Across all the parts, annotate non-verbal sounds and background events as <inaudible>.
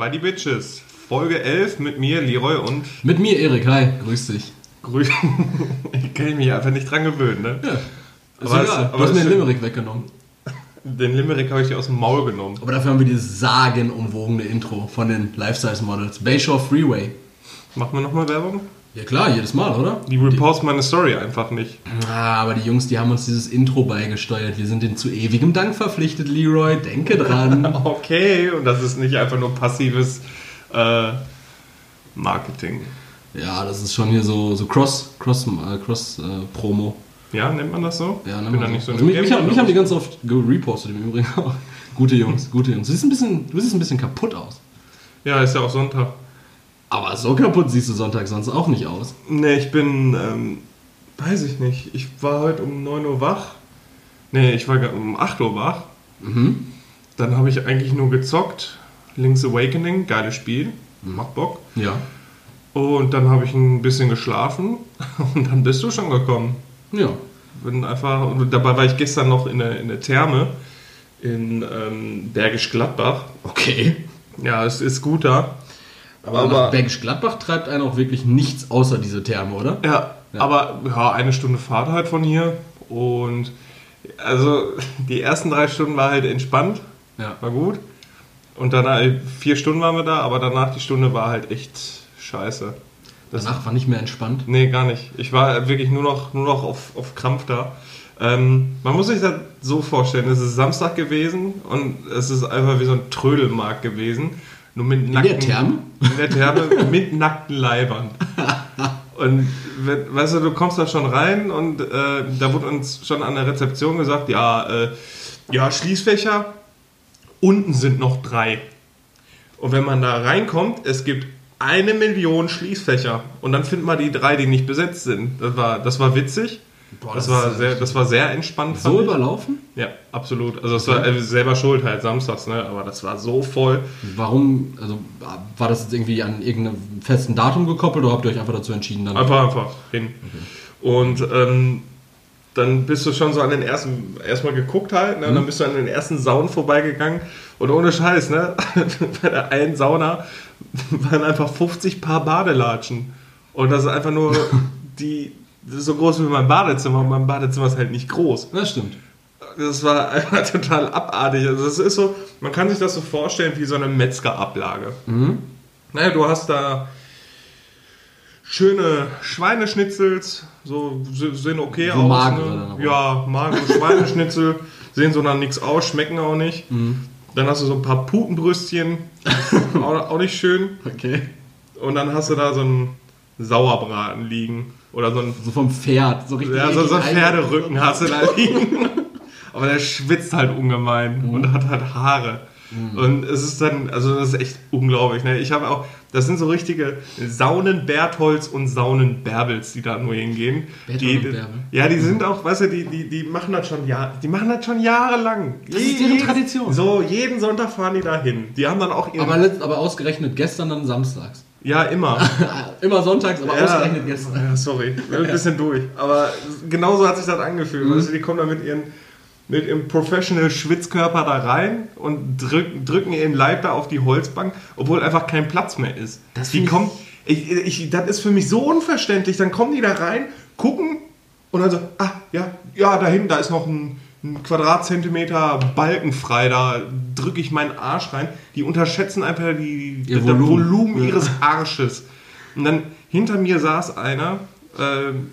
Bei die Bitches. Folge 11 mit mir, Leroy und Mit mir, Erik. Hi, grüß dich. Grü <laughs> Ich kann mich einfach nicht dran gewöhnen, ne? Ja. Ist Aber egal. es- aber du hast mir den. Limerick weggenommen. <laughs> Den Limerick habe ich dir aus dem Maul genommen. Aber dafür haben wir dieses sagenumwogene Intro von den Life-Size-Models. Bayshore Freeway. Machen wir nochmal Werbung? Ja klar, jedes Mal, oder? Die repost meine Story einfach nicht. Ah, aber die Jungs, die haben uns dieses Intro beigesteuert. Wir sind denen zu ewigem Dank verpflichtet, Leroy. Denke dran. <laughs> Okay, und das ist nicht einfach nur passives äh, Marketing. ja, das ist schon hier so, so Cross, Cross, äh, Cross äh, Promo. Ja, nennt man das so? Ja, ich ne, bin da also, nicht so also mich, mich, haben, mich haben die ganz oft gerepostet im Übrigen auch. <laughs> Gute Jungs, gute Jungs. Du siehst ein bisschen, du siehst ein bisschen kaputt aus. Ja, ist ja auch Sonntag. Aber so kaputt siehst du Sonntag sonst auch nicht aus. Nee, ich bin, ähm, weiß ich nicht. Ich war heute um 9 Uhr wach. Nee, ich war um 8 Uhr wach. Mhm. Dann habe ich eigentlich nur gezockt. Link's Awakening, geiles Spiel. Macht Bock. Ja. Und dann habe ich ein bisschen geschlafen. <laughs> Und dann bist du schon gekommen. Ja. Bin einfach, und dabei war ich gestern noch in der, in der Therme in ähm, Bergisch Gladbach. Okay. Ja, es ist gut da. Aber, nach Bergisch Gladbach treibt einen auch wirklich nichts außer diese Therme, oder? Ja, Ja. aber ja, eine Stunde Fahrt halt von hier. Und also die ersten drei Stunden war halt entspannt, Ja. war gut. Und dann halt vier Stunden waren wir da, aber danach die Stunde war halt echt scheiße. Das, Danach war nicht mehr entspannt. nee, gar nicht. Ich war wirklich nur noch, nur noch auf, auf Krampf da. Ähm, man muss sich das so vorstellen, es ist Samstag gewesen und es ist einfach wie so ein Trödelmarkt gewesen. Nur mit In der Therme? in der Therme mit nackten Leibern. Und weißt du, du kommst da schon rein und äh, da wurde uns schon an der Rezeption gesagt, ja, äh, ja, Schließfächer, unten sind noch drei. Und wenn man da reinkommt, es gibt eine Million Schließfächer und dann findet man die drei, die nicht besetzt sind. Das war, das war witzig. Boah, das, das war sehr, das war sehr entspannt. So überlaufen? Ja, absolut. Also es war äh, selber schuld halt samstags, ne? aber das war so voll. Warum, also war das jetzt irgendwie an irgendeinem festen Datum gekoppelt oder habt ihr euch einfach dazu entschieden, dann? Einfach, einfach hin. Und ähm, dann bist du schon so an den ersten, erstmal geguckt halt, ne? dann bist du an den ersten Saunen vorbeigegangen und ohne Scheiß, ne? <laughs> bei der einen Sauna waren einfach 50 Paar Badelatschen. Und das ist einfach nur <laughs> die, so groß wie mein Badezimmer und mein Badezimmer ist halt nicht groß. Das stimmt. Das war <laughs> einfach total abartig. Also es ist so, man kann sich das so vorstellen wie so eine Metzgerablage. Naja, du hast da schöne Schweineschnitzels, so se- sehen okay So aus. magere ne? Ja, magere Schweineschnitzel, <laughs> sehen so nach nichts aus, schmecken auch nicht. Dann hast du so ein paar Putenbrüstchen, <laughs> auch, auch nicht schön. Okay. Und dann hast du da so einen Sauerbraten liegen. Oder so ein So vom Pferd, so richtig. ja, so, so richtig Pferderücken hast du da liegen. Aber der schwitzt halt ungemein Mhm. und hat halt Haare. Und es ist dann, also das ist echt unglaublich. Ne? Ich habe auch, das sind so richtige Saunen Bertholz und Saunen Bärbels, die da nur hingehen. Die, und Bärbel. Ja, die sind auch, weißt du, die, die, die machen das schon Jahr, die machen das schon jahrelang. Das ist deren Tradition. So, jeden Sonntag fahren die da hin. Die haben dann auch ihren, Aber, aber ausgerechnet gestern dann samstags. Ja, immer. <laughs> Immer sonntags, aber Ja. ausgerechnet gestern. Ja, sorry, <laughs> ein bisschen durch. Aber genauso hat sich das angefühlt. Mhm. Du, die kommen da mit ihren mit ihrem Professional Schwitzkörper da rein und drück, drücken ihren Leib da auf die Holzbank, obwohl einfach kein Platz mehr ist. Das die kommen, ich, ich, das ist für mich so unverständlich. Dann kommen die da rein, gucken und dann so, ah, ja, ja, da hinten, da ist noch ein, ein Quadratzentimeter Balken frei, da drücke ich meinen Arsch rein. Die unterschätzen einfach die, das Volumen. Volumen Ja. ihres Arsches. Und dann hinter mir saß einer, ähm,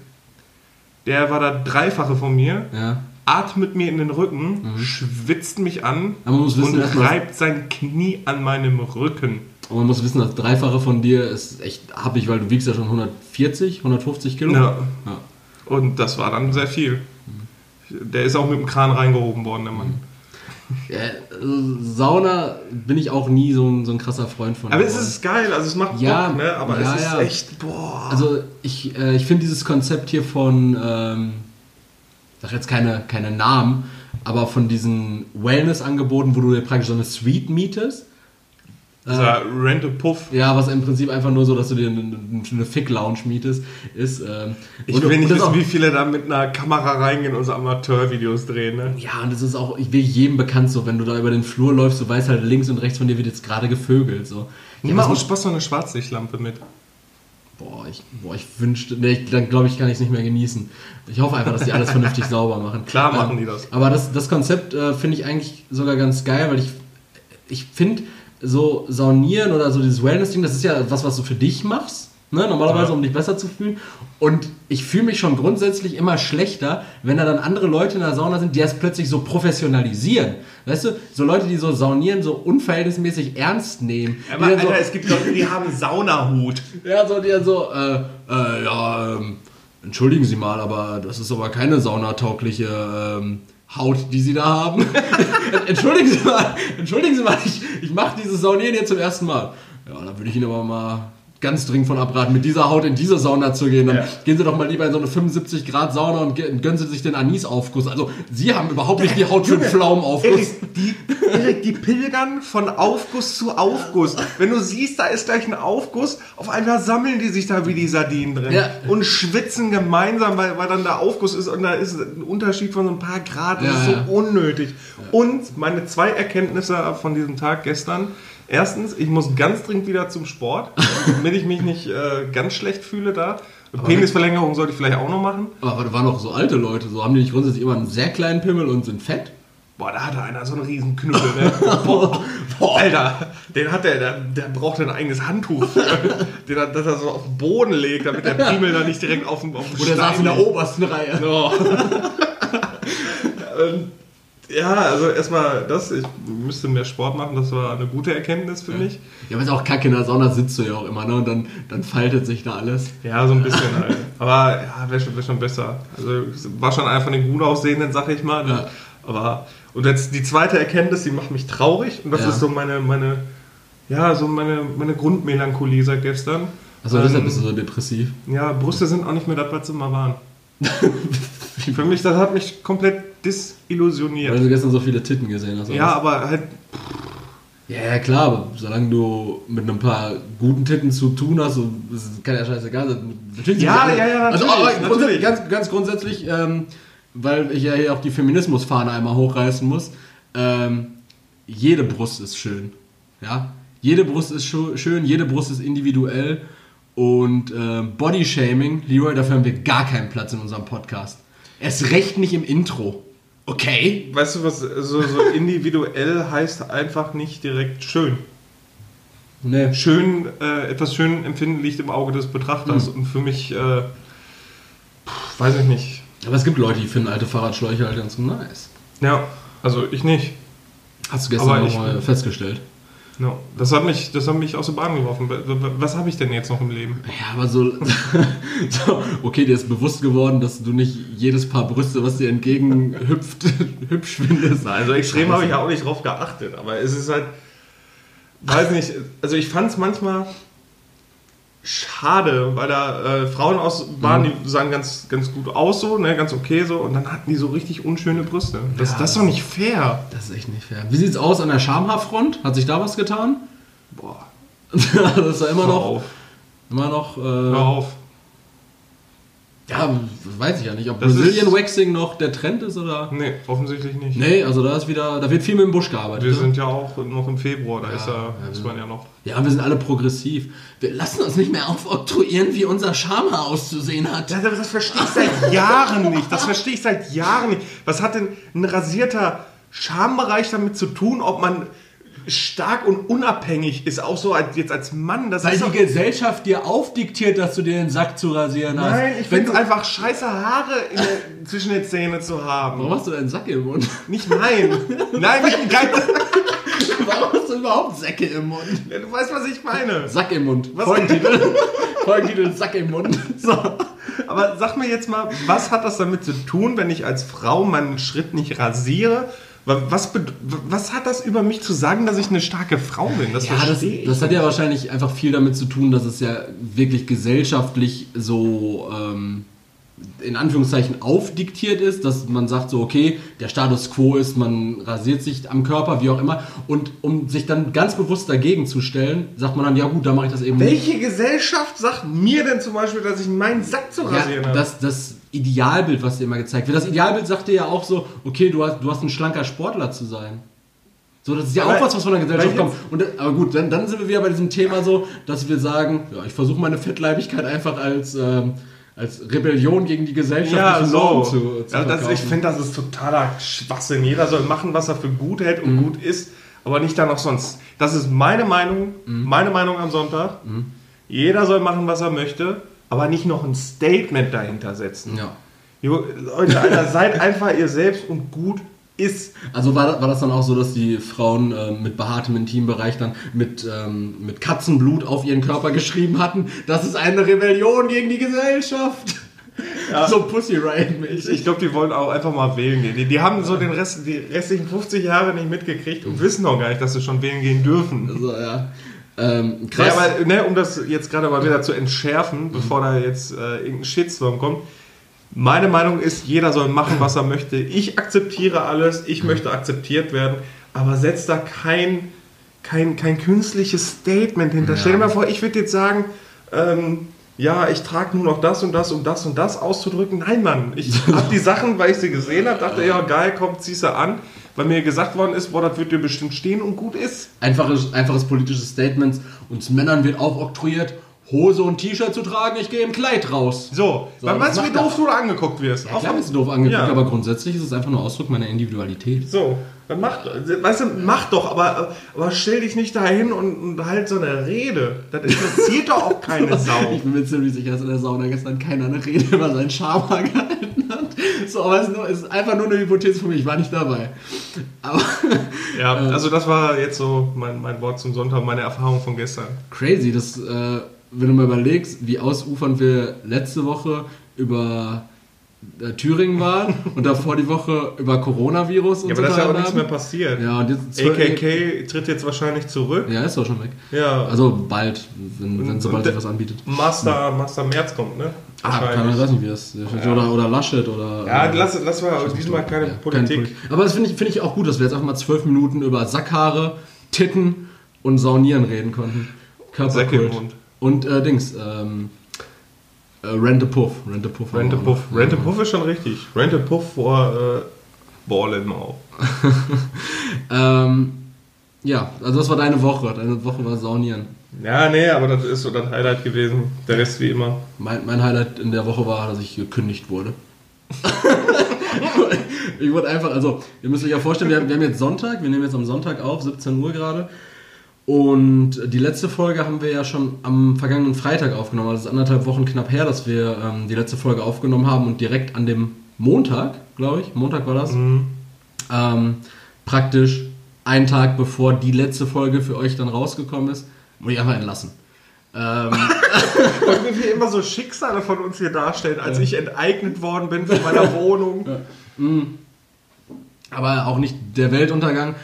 der war da Dreifache von mir, Ja. atmet mir in den Rücken, schwitzt mich an Mhm. Wissen, und reibt sein Knie an meinem Rücken. Und man muss wissen, das Dreifache von dir ist echt happig, weil du wiegst ja schon 140, 150 Kilo. Ja. Ja. Und das war dann sehr viel. Der ist auch mit dem Kran reingehoben worden, der Mann. Ja, also Sauna bin ich auch nie so ein, so ein krasser Freund von. Aber es ist geil, also es macht Ja, Bock, ne? aber ja, es ist ja. echt, boah. Also ich, äh, ich finde dieses Konzept hier von, ähm, ich sag jetzt keine, keine Namen, aber von diesen Wellness-Angeboten, wo du dir praktisch so eine Suite mietest, Dieser Rent-a-Puff. Ja, was im Prinzip einfach nur so, dass du dir eine, eine Fick-Lounge mietest, ist. Ähm, Ich und- will nicht das wissen, auch- wie viele da mit einer Kamera reingehen und so Amateurvideos drehen. Ne? Ja, und es ist auch, ich will jedem bekannt so, wenn du da über den Flur läufst, du weißt halt links und rechts von dir wird jetzt gerade gevögelt. So. Nimm Ja, mal aus Spaß so eine Schwarzlichtlampe mit. Boah, ich, boah, ich wünschte, nee, dann glaube ich, kann ich es nicht mehr genießen. Ich hoffe einfach, dass die alles <laughs> vernünftig sauber machen. Klar machen die das. Aber das, das Konzept äh, finde ich eigentlich sogar ganz geil, weil ich, ich finde, so Saunieren oder so dieses Wellness-Ding, das ist ja was, was du für dich machst. Ne? Normalerweise, Ja. um dich besser zu fühlen. Und ich fühle mich schon grundsätzlich immer schlechter, wenn da dann andere Leute in der Sauna sind, die das plötzlich so professionalisieren. Weißt du, so Leute, die so Saunieren so unverhältnismäßig ernst nehmen. die dann so, es gibt Leute, die haben Saunahut. <laughs> ja, so, die dann so, äh, äh, ja, ähm, entschuldigen Sie mal, aber das ist aber keine saunataugliche ähm, Haut, die Sie da haben. <laughs> entschuldigen Sie mal, entschuldigen Sie mal, ich, ich mache dieses Saunieren jetzt zum ersten Mal. Ja, da würde ich Ihnen aber mal ganz dringend von abraten, mit dieser Haut in diese Sauna zu gehen. Dann Ja. gehen Sie doch mal lieber in so eine 75 Grad Sauna und gönnen Sie sich den Anisaufguss. Also, Sie haben überhaupt nicht die Haut für einen Pflaumenaufguss. Erik, die, Erik, die pilgern von Aufguss zu Aufguss. Wenn du siehst, da ist gleich ein Aufguss, auf einmal sammeln die sich da wie die Sardinen drin Ja. und schwitzen gemeinsam, weil, weil dann der Aufguss ist und da ist ein Unterschied von so ein paar Grad. Das Ja, ist so unnötig. Und meine zwei Erkenntnisse von diesem Tag gestern. Erstens, ich muss ganz dringend wieder zum Sport, damit ich mich nicht äh, ganz schlecht fühle da. Penisverlängerung sollte ich vielleicht auch noch machen. Aber da waren auch so alte Leute, so haben die nicht grundsätzlich immer einen sehr kleinen Pimmel und sind fett? Boah, da hatte einer so einen riesen Knüppel, ne? <laughs> Boah, Alter, den hat der, der, der braucht ein eigenes Handtuch, <laughs> den er, das er so auf den Boden legt, damit der Piemel da nicht direkt auf dem, auf dem Oder saß in der obersten Reihe. Oh. <laughs> Ja, also erstmal das, ich müsste mehr Sport machen, das war eine gute Erkenntnis für mich. Ja, aber ist auch kacke, in der Sauna sitzt du ja auch immer, ne? Und dann, dann faltet sich da alles. Ja, so ein bisschen halt. Aber ja, wäre schon, wär schon besser. Also war schon einer von den gut aussehenden, sag ich mal. Ne? Ja. Aber und jetzt die zweite Erkenntnis, die macht mich traurig und das Ja. ist so meine, meine, ja, so meine, meine Grundmelancholie seit gestern. Also deshalb Ähm, bist du so depressiv. Ja, Brüste sind auch nicht mehr das, was sie mal waren. <laughs> Für mich, das hat mich komplett Weil disillusioniert. du gestern so viele Titten gesehen hast. Ja, aber halt, ja, ja, klar, aber solange du mit ein paar guten Titten zu tun hast, das kann ja scheißegal sein. Ja, ja, ja, Also, natürlich, grundsätzlich, natürlich. ganz, ganz grundsätzlich, ähm, weil ich ja hier auch die Feminismusfahne einmal hochreißen muss, ähm, jede Brust ist schön. Ja? Jede Brust ist schön, jede Brust ist individuell und ähm, Bodyshaming, Leroy, dafür haben wir gar keinen Platz in unserem Podcast. Erst recht nicht im Intro. Okay? weißt du was, so, so <laughs> individuell heißt einfach nicht direkt schön. Nee. schön, äh, etwas schön empfinden liegt im Auge des Betrachters. Und für mich, äh, pff, weiß ich nicht. Aber es gibt Leute, die finden alte Fahrradschläuche halt ganz nice. Ja, also ich nicht. Hast du gestern nochmal festgestellt. No. Das, hat mich, das hat mich aus der Bahn geworfen. Was habe ich denn jetzt noch im Leben? Ja, aber so, <laughs> so, okay, dir ist bewusst geworden, dass du nicht jedes Paar Brüste, was dir entgegenhüpft, <laughs> hübsch findest. Also extrem habe ich ja auch nicht drauf geachtet, aber es ist halt, weiß nicht, also ich fand es manchmal schade, weil da äh, Frauen aus waren, die sahen ganz, ganz gut aus so, ne, ganz okay so und dann hatten die so richtig unschöne Brüste. Das, Ja, das ist doch nicht fair. Das ist echt nicht fair. Wie sieht's aus an der Schamhaarfront? Hat sich da was getan? Boah, <laughs> das ist ja immer hör noch, auf, immer noch, hör äh, auf. Ja, weiß ich ja nicht, ob Das Brazilian Waxing noch der Trend ist oder. Nee, offensichtlich nicht. Nee, also da ist wieder, da wird viel mit dem Busch gearbeitet. Wir ne? sind ja auch noch im Februar, da Ja, ist ja, ist man ja noch. Ja, wir sind alle progressiv. Wir lassen uns nicht mehr aufoktroyieren, wie unser Schamhaar auszusehen hat. Das, das verstehe ich seit <laughs> Jahren nicht. Das verstehe ich seit Jahren nicht. Was hat denn ein rasierter Schambereich damit zu tun, ob man stark und unabhängig ist, auch so als, jetzt als Mann? Das Weil ist die Gesellschaft dir aufdiktiert, dass du dir den Sack zu rasieren hast. Nein, ich Wenn finde es du- einfach scheiße, Haare in der, zwischen den Zähnen zu haben. Warum hast du deinen Sack im Mund? Nicht mein. Nein, nicht geil. <laughs> Warum hast du überhaupt Säcke im Mund? Ja, Du weißt, was ich meine. Sack im Mund. Was? Folgentitel. <laughs> Folgentitel Sack im Mund. <laughs> So. Aber sag mir jetzt mal, was hat das damit zu tun, wenn ich als Frau meinen Schritt nicht rasiere? Was, was hat das über mich zu sagen, dass ich eine starke Frau bin? Das Ja, das, das hat ja wahrscheinlich einfach viel damit zu tun, dass es ja wirklich gesellschaftlich so ähm, in Anführungszeichen aufdiktiert ist, dass man sagt so, okay, der Status quo ist, man rasiert sich am Körper, wie auch immer. Und um sich dann ganz bewusst dagegen zu stellen, sagt man dann, ja gut, da mache ich das eben Welche Gesellschaft sagt mir denn zum Beispiel, dass ich meinen Sack zu rasieren ja, habe? das, das Idealbild, was dir immer gezeigt wird. Das Idealbild sagt dir ja auch so, okay, du hast, du hast ein schlanker Sportler zu sein. So, das ist ja Aber- auch was, was von der Gesellschaft kommt. Und, aber gut, dann, dann sind wir wieder bei diesem Thema so, dass wir sagen, ja, ich versuche meine Fettleibigkeit einfach als, ähm, als Rebellion gegen die gesellschaftlichen ja, so. Zu, zu ja, das, ich finde, das ist totaler Schwachsinn. Jeder soll machen, was er für gut hält und gut ist, aber nicht dann noch sonst. Das ist meine Meinung, meine Meinung am Sonntag. Jeder soll machen, was er möchte, aber nicht noch ein Statement dahinter setzen. Ja. Leute, Alter, seid einfach ihr selbst und gut ist. Also war, das- war das dann auch so, dass die Frauen ähm, mit behaartem Intimbereich dann mit, ähm, mit Katzenblut auf ihren Körper geschrieben hatten, das ist eine Rebellion gegen die Gesellschaft. So Pussy Riot mäßig. Ich glaube, die wollen auch einfach mal wählen gehen. Die, die haben so den Rest, die restlichen 50 Jahre nicht mitgekriegt und wissen noch gar nicht, dass sie schon wählen gehen dürfen. Also, ja. Ähm, Ja, krass. aber ne, um das jetzt gerade mal wieder zu entschärfen, bevor da jetzt äh, irgendein Shitstorm kommt. Meine Meinung ist, jeder soll machen, was er möchte. Ich akzeptiere alles, ich möchte akzeptiert werden, aber setzt da kein, kein, kein künstliches Statement hinter. Ja. Stell dir mal vor, ich würde jetzt sagen, ähm, ja, ich trage nur noch das und das, um das und das auszudrücken. Nein, Mann, ich <laughs> habe die Sachen, weil ich sie gesehen habe, dachte, ja geil, komm, zieh sie an, weil mir gesagt worden ist, boah, das wird dir bestimmt stehen und gut ist. Einfaches, einfaches politisches Statement. Uns Männern wird aufoktroyiert, Hose und T-Shirt zu tragen, ich gehe im Kleid raus. So, So, weil meinst du, wie doof du da angeguckt wirst? Ja, klar bist du doof angeguckt, Ja. aber grundsätzlich ist es einfach nur Ausdruck meiner Individualität. So, dann mach, weißt du, mach doch, aber, aber stell dich nicht dahin und, und halt so eine Rede. Das interessiert doch auch keine <laughs> Sau. Ich bin mir ziemlich sicher, dass in der Sauna gestern keiner eine Rede über seinen Schama gehalten hat. So, aber es ist, nur, es ist einfach nur eine Hypothese von mir, ich war nicht dabei. Aber <laughs> Ja, also das war jetzt so mein, mein Wort zum Sonntag, meine Erfahrung von gestern. crazy, dass, äh, wenn du mal überlegst, wie ausufernd wir letzte Woche über Thüringen waren und davor die Woche über Coronavirus und Ja, so aber da ist ja auch nichts mehr passiert. Ja, und jetzt AKK tritt jetzt wahrscheinlich zurück. Ja, ist doch schon weg. Ja, Also bald, wenn, wenn Und- sobald und sich was anbietet. Master, Master März kommt, ne? Ah, kann, ich weiß nicht, wie das oder, oder Laschet oder. Ja, äh, lass, lass mal diesmal keine Ja, Politik. keine Poli- Aber das finde ich, finde ich auch gut, dass wir jetzt einfach mal zwölf Minuten über Sackhaare, Titten und Saunieren reden konnten. Körperkult. Mund. Und äh, Dings, ähm, äh, Puff. Rente Puff. wir auch Puff. noch. Rente Puff ist schon richtig. Rente Puff vor äh, Ballen auch. <laughs> Ähm, ja, also das war deine Woche. Deine Woche war Saunieren. Ja, nee, aber das ist so das Highlight gewesen. Der Rest wie immer. Mein, mein Highlight in der Woche war, dass ich gekündigt wurde. <laughs> ich wurde einfach, also, ihr müsst euch ja vorstellen, wir haben, wir haben jetzt Sonntag, wir nehmen jetzt am Sonntag auf, 17 Uhr gerade. Und die letzte Folge haben wir ja schon am vergangenen Freitag aufgenommen. Also es ist anderthalb Wochen knapp her, dass wir ähm, die letzte Folge aufgenommen haben und direkt an dem Montag, glaube ich, Montag war das, ähm, praktisch einen Tag bevor die letzte Folge für euch dann rausgekommen ist, wurde ich einfach entlassen. Ähm, <laughs> Und wie wir immer so Schicksale von uns hier darstellen, als ich enteignet worden bin von meiner <laughs> Wohnung. aber auch nicht der Weltuntergang.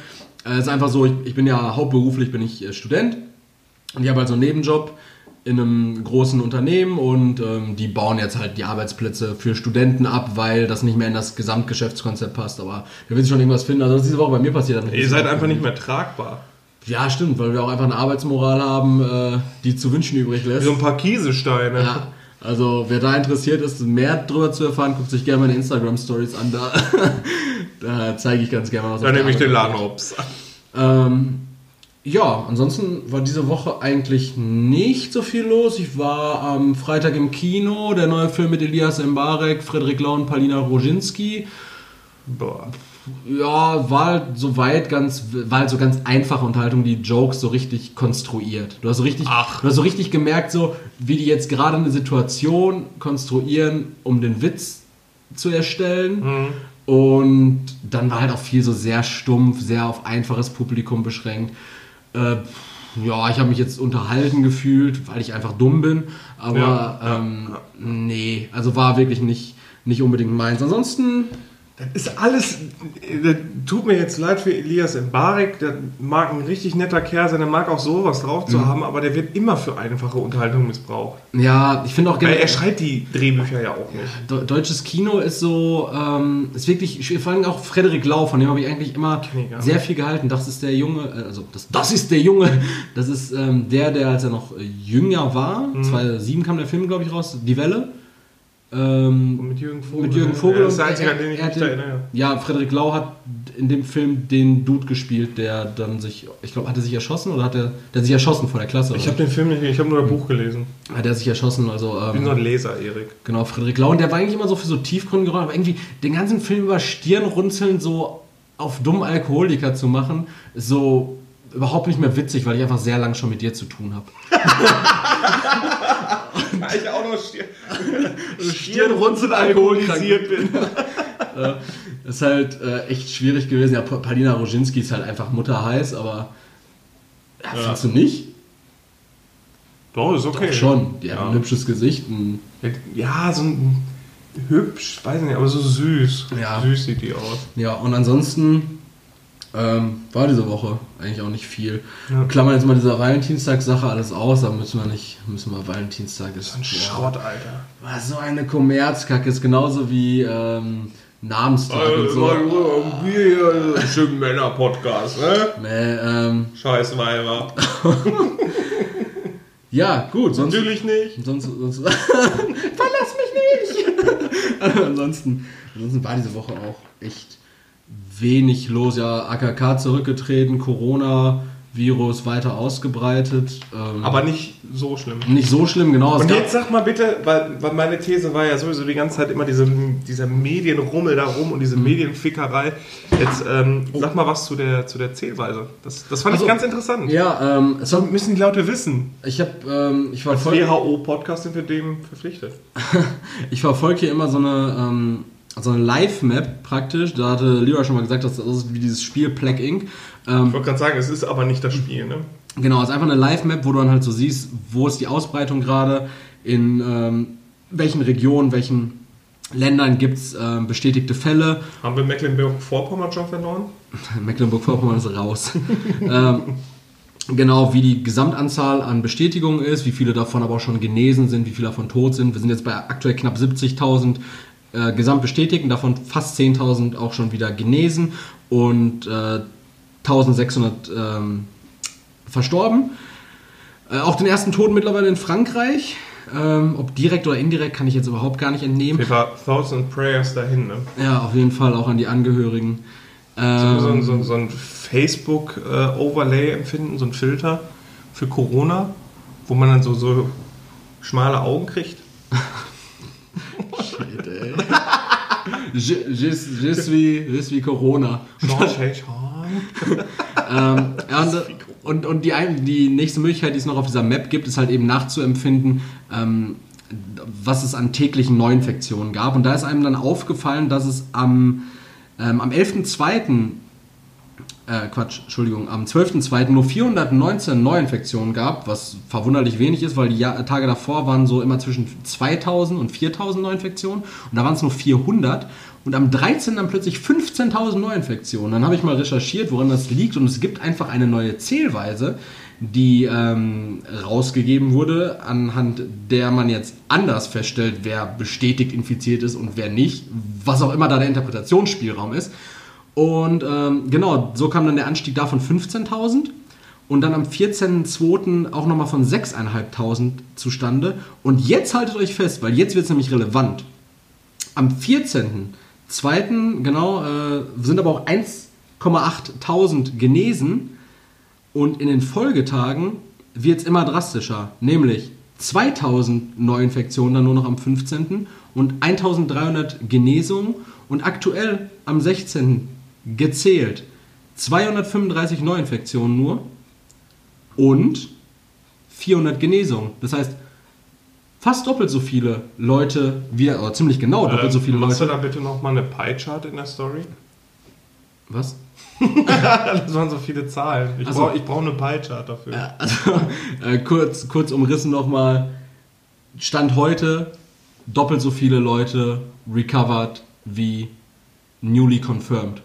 Es ist einfach so, ich, ich bin ja hauptberuflich bin ich äh, Student und ich habe also einen Nebenjob in einem großen Unternehmen und ähm, die bauen jetzt halt die Arbeitsplätze für Studenten ab, weil das nicht mehr in das Gesamtgeschäftskonzept passt. Aber wird sich schon irgendwas finden. Also das ist diese Woche bei mir passiert. Ihr seid einfach nicht mehr tragbar. Ja, stimmt, weil wir auch einfach eine Arbeitsmoral haben, äh, die zu wünschen übrig Wie lässt. so ein paar Kiesesteine. Ja, also wer da interessiert ist, mehr darüber zu erfahren, guckt sich gerne meine Instagram-Stories an. Da, <laughs> da zeige ich ganz gerne mal was. Dann nehme ich den Laden hops. Ähm, ja, ansonsten war diese Woche eigentlich nicht so viel los. Ich war am Freitag im Kino, der neue Film mit Elias Mbarek, Frederik Lau und Palina Roginski. Boah. Ja, war halt soweit ganz, war halt so ganz einfache Unterhaltung, die Jokes so richtig konstruiert. Du hast so richtig, Ach. du hast so richtig gemerkt, so wie die jetzt gerade eine Situation konstruieren, um den Witz zu erstellen. Und dann war halt auch viel so sehr stumpf, sehr auf einfaches Publikum beschränkt. Äh, ja, ich habe mich jetzt unterhalten gefühlt, weil ich einfach dumm bin. Aber Ja, ja, ähm, nee, also war wirklich nicht, nicht unbedingt meins. Ansonsten Das ist alles. Das tut mir jetzt leid für Elias Mbarek. Der mag ein richtig netter Kerl sein, der mag auch sowas drauf Mhm. zu haben, aber der wird immer für einfache Unterhaltung missbraucht. Ja, ich finde auch generell. er schreibt die Drehbücher ja auch nicht. De- Deutsches Kino ist so, ähm, ist wirklich, vor allem auch Frederik Lau, von dem habe ich eigentlich immer nicht. sehr viel gehalten. Das ist der Junge, äh, also das, das ist der Junge, das ist ähm, der, der als er noch äh, jünger war, Mhm. 2007 kam der Film, glaube ich, raus, Die Welle. Ähm, mit Jürgen Vogel. mit Jürgen Vogel. Ja, das ist der einzige, an den ich mich den- erinnere. Ja, Frederik Lau hat in dem Film den Dude gespielt, der dann sich, ich glaube, hat er sich erschossen oder hat er, der hat sich erschossen vor der Klasse? Ich habe den Film nicht, ich habe nur das Buch gelesen. hat er sich erschossen, also Ich bin ähm, so ein Leser, Erik. Genau, Friedrich Lau. Und der war eigentlich immer so für so tiefgründige Rollen, aber irgendwie den ganzen Film über Stirnrunzeln so auf dumm Alkoholiker zu machen, ist so überhaupt nicht mehr witzig, weil ich einfach sehr lang schon mit dir zu tun habe. <laughs> <laughs> ich auch noch Stirn, Stirnrunzeln alkoholisiert bin. <laughs> Ist halt äh, echt schwierig gewesen. Ja, Pa- Paulina Roginski ist halt einfach mutterheiß, aber ja, findest du nicht? Doch, ist okay. Schon. Die hat Ja. ein hübsches Gesicht. Ja, so ein hübsch, weiß nicht, aber so süß. Ja. Süß sieht die aus. ja, und ansonsten ähm, war diese Woche eigentlich auch nicht viel. Ja. Klammern jetzt mal diese Valentinstag-Sache alles aus, aber müssen wir nicht, müssen wir Valentinstag ist. Ein Schrott, Alter. Was so eine Kommerzkacke ist genauso wie ähm, Namenstag und so. Wir schönen Männer-Podcast, ne? Nee, ähm, Scheiß Weiber. <laughs> ja, gut, sonst. Natürlich nicht. <laughs> Sonst, sonst <laughs> Verlass mich nicht! ansonsten, ansonsten war diese Woche auch echt wenig los. Ja, AKK zurückgetreten, Corona-Virus weiter ausgebreitet. Ähm, Aber nicht so schlimm. nicht so schlimm, genau. Und jetzt sag mal bitte, weil, weil meine These war ja sowieso die ganze Zeit immer diese, dieser Medienrummel da rum und diese Mhm. Medienfickerei. Jetzt ähm, sag mal was zu der, zu der Zählweise. Das, das fand Also, ich ganz interessant. ja, ähm, es Das war, müssen die Leute wissen. ich habe, ähm, ich war Als. WHO-Podcast sind wir dem verpflichtet. <laughs> Ich verfolge hier immer so eine, ähm, so eine Live-Map praktisch. Da hatte Lyra schon mal gesagt, dass das ist wie dieses Spiel Plague Inc. Ähm, Ich wollte gerade sagen, es ist aber nicht das Spiel, ne? genau, es ist einfach eine Live-Map, wo du dann halt so siehst, wo ist die Ausbreitung gerade, in ähm, welchen Regionen, welchen Ländern gibt es ähm, bestätigte Fälle. Haben wir Mecklenburg-Vorpommern schon verloren? <laughs> Mecklenburg-Vorpommern ist raus. <laughs> ähm, genau, wie die Gesamtanzahl an Bestätigungen ist, wie viele davon aber auch schon genesen sind, wie viele davon tot sind. Wir sind jetzt bei aktuell knapp 70.000 äh, Gesamtbestätigten, davon fast 10.000 auch schon wieder genesen und äh, 1.600 ähm, verstorben. Äh, auch den ersten Toten mittlerweile in Frankreich. Ähm, ob direkt oder indirekt, kann ich jetzt überhaupt gar nicht entnehmen. War Thousand Prayers dahin, ne? Ja, auf jeden Fall auch an die Angehörigen. Ähm, So, so, so, so ein Facebook-Overlay empfinden, so ein Filter für Corona, wo man dann so, so schmale Augen kriegt. <laughs> Shit, ey. Je, je, je, suis, je suis Corona. Ähm, und, und, die, die nächste Möglichkeit, die es noch auf dieser Map gibt, ist halt eben nachzuempfinden, ähm, was es an täglichen Neuinfektionen gab. Und da ist einem dann aufgefallen, dass es am, ähm, am 11.02., äh, Quatsch, Entschuldigung, am 12.02. nur 419 Neuinfektionen gab, was verwunderlich wenig ist, weil die Jahr, Tage davor waren so immer zwischen 2000 und 4000 Neuinfektionen und da waren es nur 400 und am 13. dann plötzlich 15.000 Neuinfektionen. Dann habe ich mal recherchiert, woran das liegt und es gibt einfach eine neue Zählweise, die ähm, rausgegeben wurde, anhand der man jetzt anders feststellt, wer bestätigt infiziert ist und wer nicht, was auch immer da der Interpretationsspielraum ist. Und ähm, genau, so kam dann der Anstieg da von 15.000 und dann am 14.02. auch nochmal von 6.500 zustande. Und jetzt haltet euch fest, weil jetzt wird es nämlich relevant. Am 14.02. genau äh, sind aber auch 1,8.000 genesen und in den Folgetagen wird es immer drastischer, nämlich 2000 Neuinfektionen dann nur noch am 15. und 1300 Genesungen und aktuell am 16. gezählt 235 Neuinfektionen nur und 400 Genesungen. Das heißt, fast doppelt so viele Leute, wieder, oder ziemlich genau doppelt so viele Machst du Leute. da bitte nochmal eine Pie-Chart in der Story? Was? <laughs> Das waren so viele Zahlen. Ich Ach so. brauche brauch eine Pie-Chart dafür. Also, <laughs> äh, kurz, kurz umrissen nochmal. Stand heute doppelt so viele Leute recovered wie newly confirmed.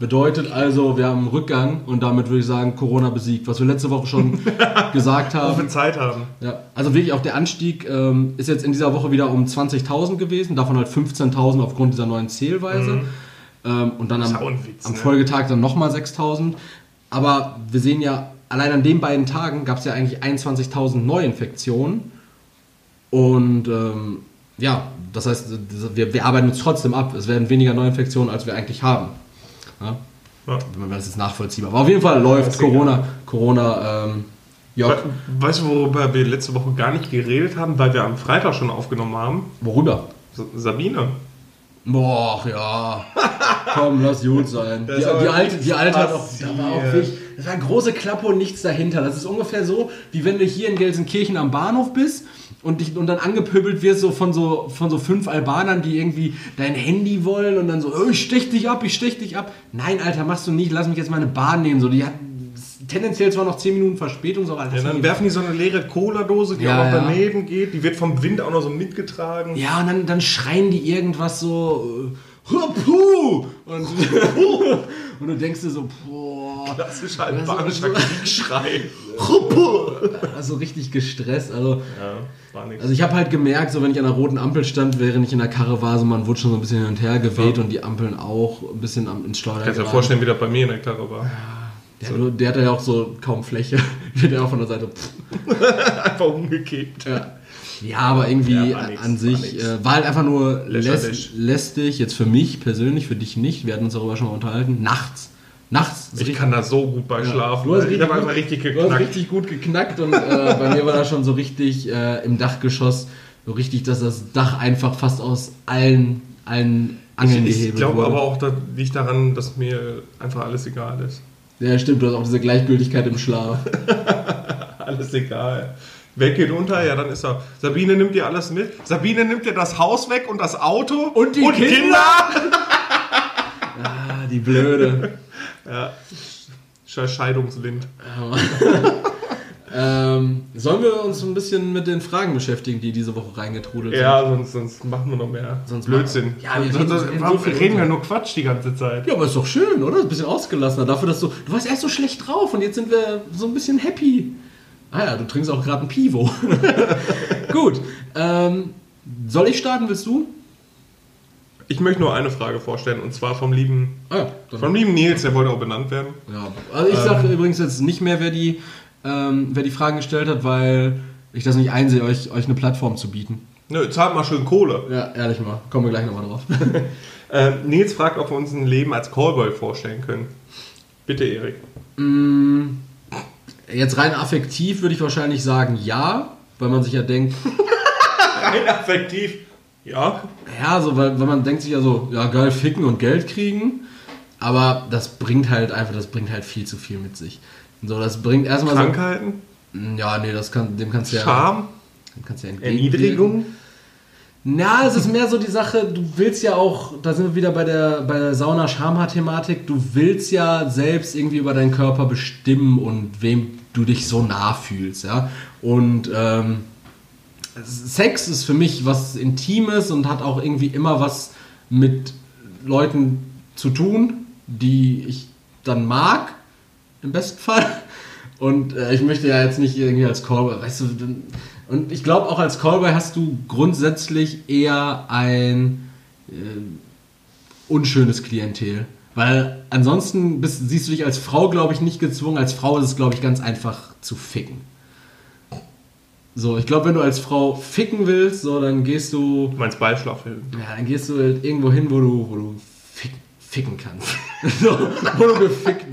Bedeutet also, wir haben einen Rückgang und damit würde ich sagen, Corona besiegt, was wir letzte Woche schon <laughs> gesagt Wo wir haben. Zeit haben. Ja, also wirklich auch der Anstieg ähm, ist jetzt in dieser Woche wieder um 20.000 gewesen, davon halt 15.000 aufgrund dieser neuen Zählweise. Ähm, und dann Mhm. Am, Witz, am ne? Folgetag dann nochmal 6.000. Aber wir sehen ja, allein an den beiden Tagen gab es ja eigentlich 21.000 Neuinfektionen. Und ähm, ja, das heißt, wir, wir arbeiten uns trotzdem ab. Es werden weniger Neuinfektionen, als wir eigentlich haben. Ja? Ja. Das jetzt nachvollziehbar. Aber auf jeden Fall läuft ist egal. Corona. Corona, ähm, We weißt du, worüber wir letzte Woche gar nicht geredet haben, weil wir am Freitag schon aufgenommen haben? worüber? Sa- Sabine. Boah, ja. <laughs> Komm, lass gut sein. Die, ist die alte, die alte hat auch, da war auch wirklich, das war eine große Klappe und nichts dahinter. Das ist ungefähr so, wie wenn du hier in Gelsenkirchen am Bahnhof bist und, dich, und dann angepöbelt wirst so von, so von so fünf Albanern, die irgendwie dein Handy wollen und dann so, oh, ich stech dich ab, ich stech dich ab. Nein, Alter, machst du nicht, lass mich jetzt meine Bahn nehmen. So, die hat tendenziell zwar noch 10 Minuten Verspätung, so, aber Ja, dann werfen die so eine leere Cola-Dose, die Ja, auch noch ja. daneben geht. Die wird vom Wind auch noch so mitgetragen. Ja, und dann, dann schreien die irgendwas so, äh, Hupu! Und, <laughs> und du denkst dir so, boah, Klassisch Das ist albanischer so- Kriegsschrei. also richtig gestresst. Also, Ja, also ich habe halt gemerkt, so wenn ich an der roten Ampel stand, während ich in der Karre war, so man wurde schon so ein bisschen hin und her geweht und die Ampeln auch ein bisschen am, ins Schleuder Kannst dir geraten. vorstellen, wie das bei mir in der Karre war. Der, so. der hatte ja auch so kaum Fläche. <laughs> der auch von der Seite. <laughs> Einfach umgekippt. Ja. Ja, aber irgendwie Ja, an- nix, an sich äh, war halt einfach nur Lächerlich. läst, lästig, jetzt für mich persönlich, für dich nicht. Wir hatten uns darüber schon mal unterhalten. Nachts. Nachts. Ich kann da so gut bei schlafen. Du hast ich richtig habe einfach richtig Du hast geknackt. richtig gut geknackt und äh, bei mir war das schon so richtig äh, im Dachgeschoss, so richtig, dass das Dach einfach fast aus allen, allen Angeln Ich, ich gehebelt glaube wurde. aber auch, das liegt daran, dass mir einfach alles egal ist. Ja, stimmt, du hast auch diese Gleichgültigkeit im Schlaf. <laughs> Alles egal. Wer geht unter? Ja, dann ist er. Sabine nimmt dir alles mit. Sabine nimmt dir das Haus weg und das Auto. Und die Kinder? <laughs> ah, die Blöde. Ja. Scheiß Scheidungswind. <laughs> ähm, sollen wir uns ein bisschen mit den Fragen beschäftigen, die diese Woche reingetrudelt sind? Ja, sonst, sonst machen wir noch mehr. Sonst Blödsinn. Ja, wir sonst, reden- sonst, so viel reden wir nur Quatsch die ganze Zeit. Ja, aber ist doch schön, oder? Ein bisschen ausgelassener. Dafür, dass du. Du warst erst so schlecht drauf und jetzt sind wir so ein bisschen happy. Ah ja, du trinkst auch gerade ein Pivo. <laughs> Gut. Ähm, soll ich starten, willst du? Ich möchte nur eine Frage vorstellen und zwar vom lieben, Ah ja, vom lieben Nils, der wollte auch benannt werden. ja. Also ich sage übrigens jetzt nicht mehr, wer die, ähm, wer die Fragen gestellt hat, weil ich das nicht einsehe, euch, euch eine Plattform zu bieten. Nö, zahlt mal schön Kohle. Ja, ehrlich mal. Kommen wir gleich nochmal drauf. <laughs> Ähm, Nils fragt, ob wir uns ein Leben als Callboy vorstellen können. Bitte, Erik. Mm, Jetzt rein affektiv würde ich wahrscheinlich sagen ja, weil man sich ja denkt, <laughs> Rein affektiv. Ja. Ja, so, weil, weil man denkt sich ja so, ja geil, ficken und Geld kriegen, aber das bringt halt einfach, das bringt halt viel zu viel mit sich. So, das bringt erstmal so. Krankheiten. Ja, nee, das kann, dem kannst du ja. Scham. Dem kannst du ja. Erniedrigung. Na, es ist mehr so die Sache, du willst ja auch, da sind wir wieder bei der, bei der Sauna-Schamhaar-Thematik, du willst ja selbst irgendwie über deinen Körper bestimmen und wem du dich so nah fühlst, ja. Und ähm, Sex ist für mich was Intimes und hat auch irgendwie immer was mit Leuten zu tun, die ich dann mag, im besten Fall. Und äh, ich möchte ja jetzt nicht irgendwie als Callboy, weißt du, und ich glaube auch als Callboy hast du grundsätzlich eher ein äh, unschönes Klientel. Weil ansonsten bist, siehst du dich als Frau, glaube ich, nicht gezwungen. Als Frau ist es, glaube ich, ganz einfach zu ficken. So, ich glaube, wenn du als Frau ficken willst, so, dann gehst du, Du meinst Beischlafhilfen. ja, dann gehst du halt irgendwo hin, wo du, wo du fick, ficken kannst. <laughs> so, wo du gefickt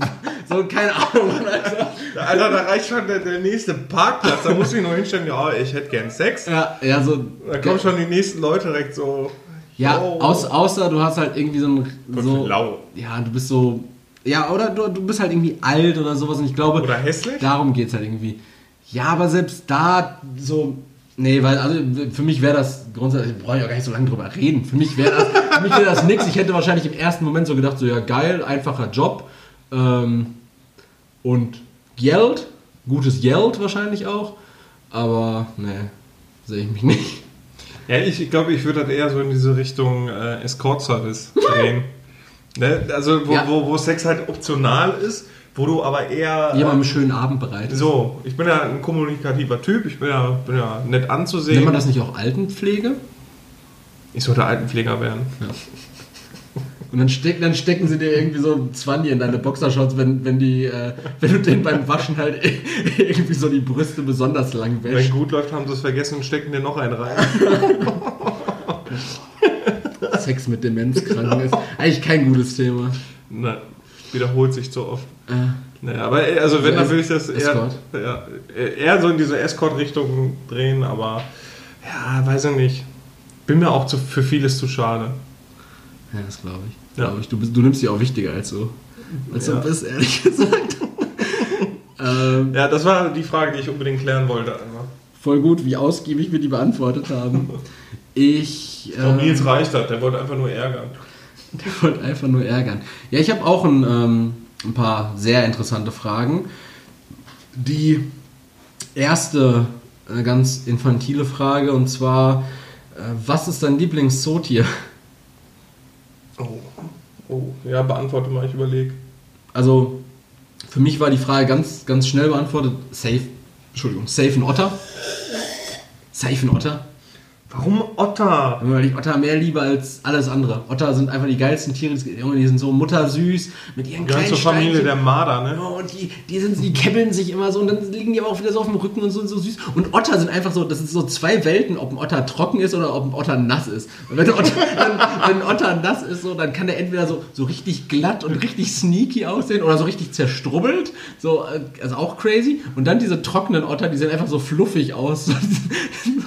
So, keine Ahnung, Alter. Alter, da reicht schon der, der nächste Parkplatz. Da muss ich nur hinstellen, ja, ich hätte gern Sex. Ja, ja, so. Da kommen schon die nächsten Leute direkt so. Ja, yo. aus, außer du hast halt irgendwie so ein. So, lau. ja, du bist so. Ja, oder du, du bist halt irgendwie alt oder sowas und ich glaube. Oder hässlich? Darum geht es halt irgendwie. Ja, aber selbst da so. Nee, weil also für mich wäre das grundsätzlich, brauche ich auch gar nicht so lange drüber reden. Für mich wäre das, für mich wäre das nix. Ich hätte wahrscheinlich im ersten Moment so gedacht, so ja geil, einfacher Job ähm, und Geld, gutes Geld wahrscheinlich auch. Aber nee, sehe ich mich nicht. Ja, ich glaube, ich würde das eher so in diese Richtung äh, Escort-Service <laughs> drehen. Ne? Also wo, Ja. wo, wo Sex halt optional ist, wo du aber eher... Jemandem ähm, einen schönen Abend bereitet. so, ich bin ja ein kommunikativer Typ, ich bin ja, bin ja nett anzusehen. Nennt man das nicht auch Altenpflege? Ich sollte Altenpfleger werden. Und dann, steck, dann stecken sie dir irgendwie so ein 20 in deine Boxershorts, wenn, wenn, die, äh, wenn du denen beim Waschen halt <laughs> irgendwie so die Brüste besonders lang Wenn wäschst. gut läuft, haben sie es vergessen und stecken dir noch einen rein. <laughs> Sex mit Demenzkranken ist eigentlich kein gutes Thema. Na, wiederholt sich zu oft. Äh, Naja, aber äh, also wenn, dann würde ich das eher, Escort. ja, eher so in diese Escort-Richtung drehen, aber ja, weiß ich nicht. Bin mir auch zu, für vieles zu schade. Ja, das glaube ich. Ja. Glaub ich. Du, bist, du nimmst die auch wichtiger als du. Als Ja. du bist, ehrlich <laughs> gesagt. ähm, Ja, das war die Frage, die ich unbedingt klären wollte. Einmal. voll gut, wie ausgiebig wir die beantwortet haben. Ich. Ich glaube, ähm, Nils reicht das, der wollte einfach nur ärgern. Der wollte einfach nur ärgern. Ja, ich habe auch ein, ähm, ein paar sehr interessante Fragen. Die erste äh, ganz infantile Frage und zwar, äh, was ist dein Lieblingszootier? Oh. oh, ja, beantworte mal, ich überlege. Also, für mich war die Frage ganz, ganz schnell beantwortet. Safe, Entschuldigung, safe ein Otter. Safe ein Otter. Warum Otter? Weil ich Otter mehr liebe als alles andere. Otter sind einfach die geilsten Tiere. Die sind so muttersüß mit ihren Die kleinen ganze Familie Steinchen. der Marder, ne? Ja, und die, die, sind, die kebbeln sich immer so und dann liegen die aber auch wieder so auf dem Rücken und so, so süß. Und Otter sind einfach so, das sind so zwei Welten, ob ein Otter trocken ist oder ob ein Otter nass ist. Und wenn ein Otter, <laughs> dann, wenn ein Otter nass ist, so, dann kann der entweder so, so richtig glatt und richtig sneaky aussehen oder so richtig zerstrubbelt. So, also auch crazy. Und dann diese trockenen Otter, die sehen einfach so fluffig aus. <laughs>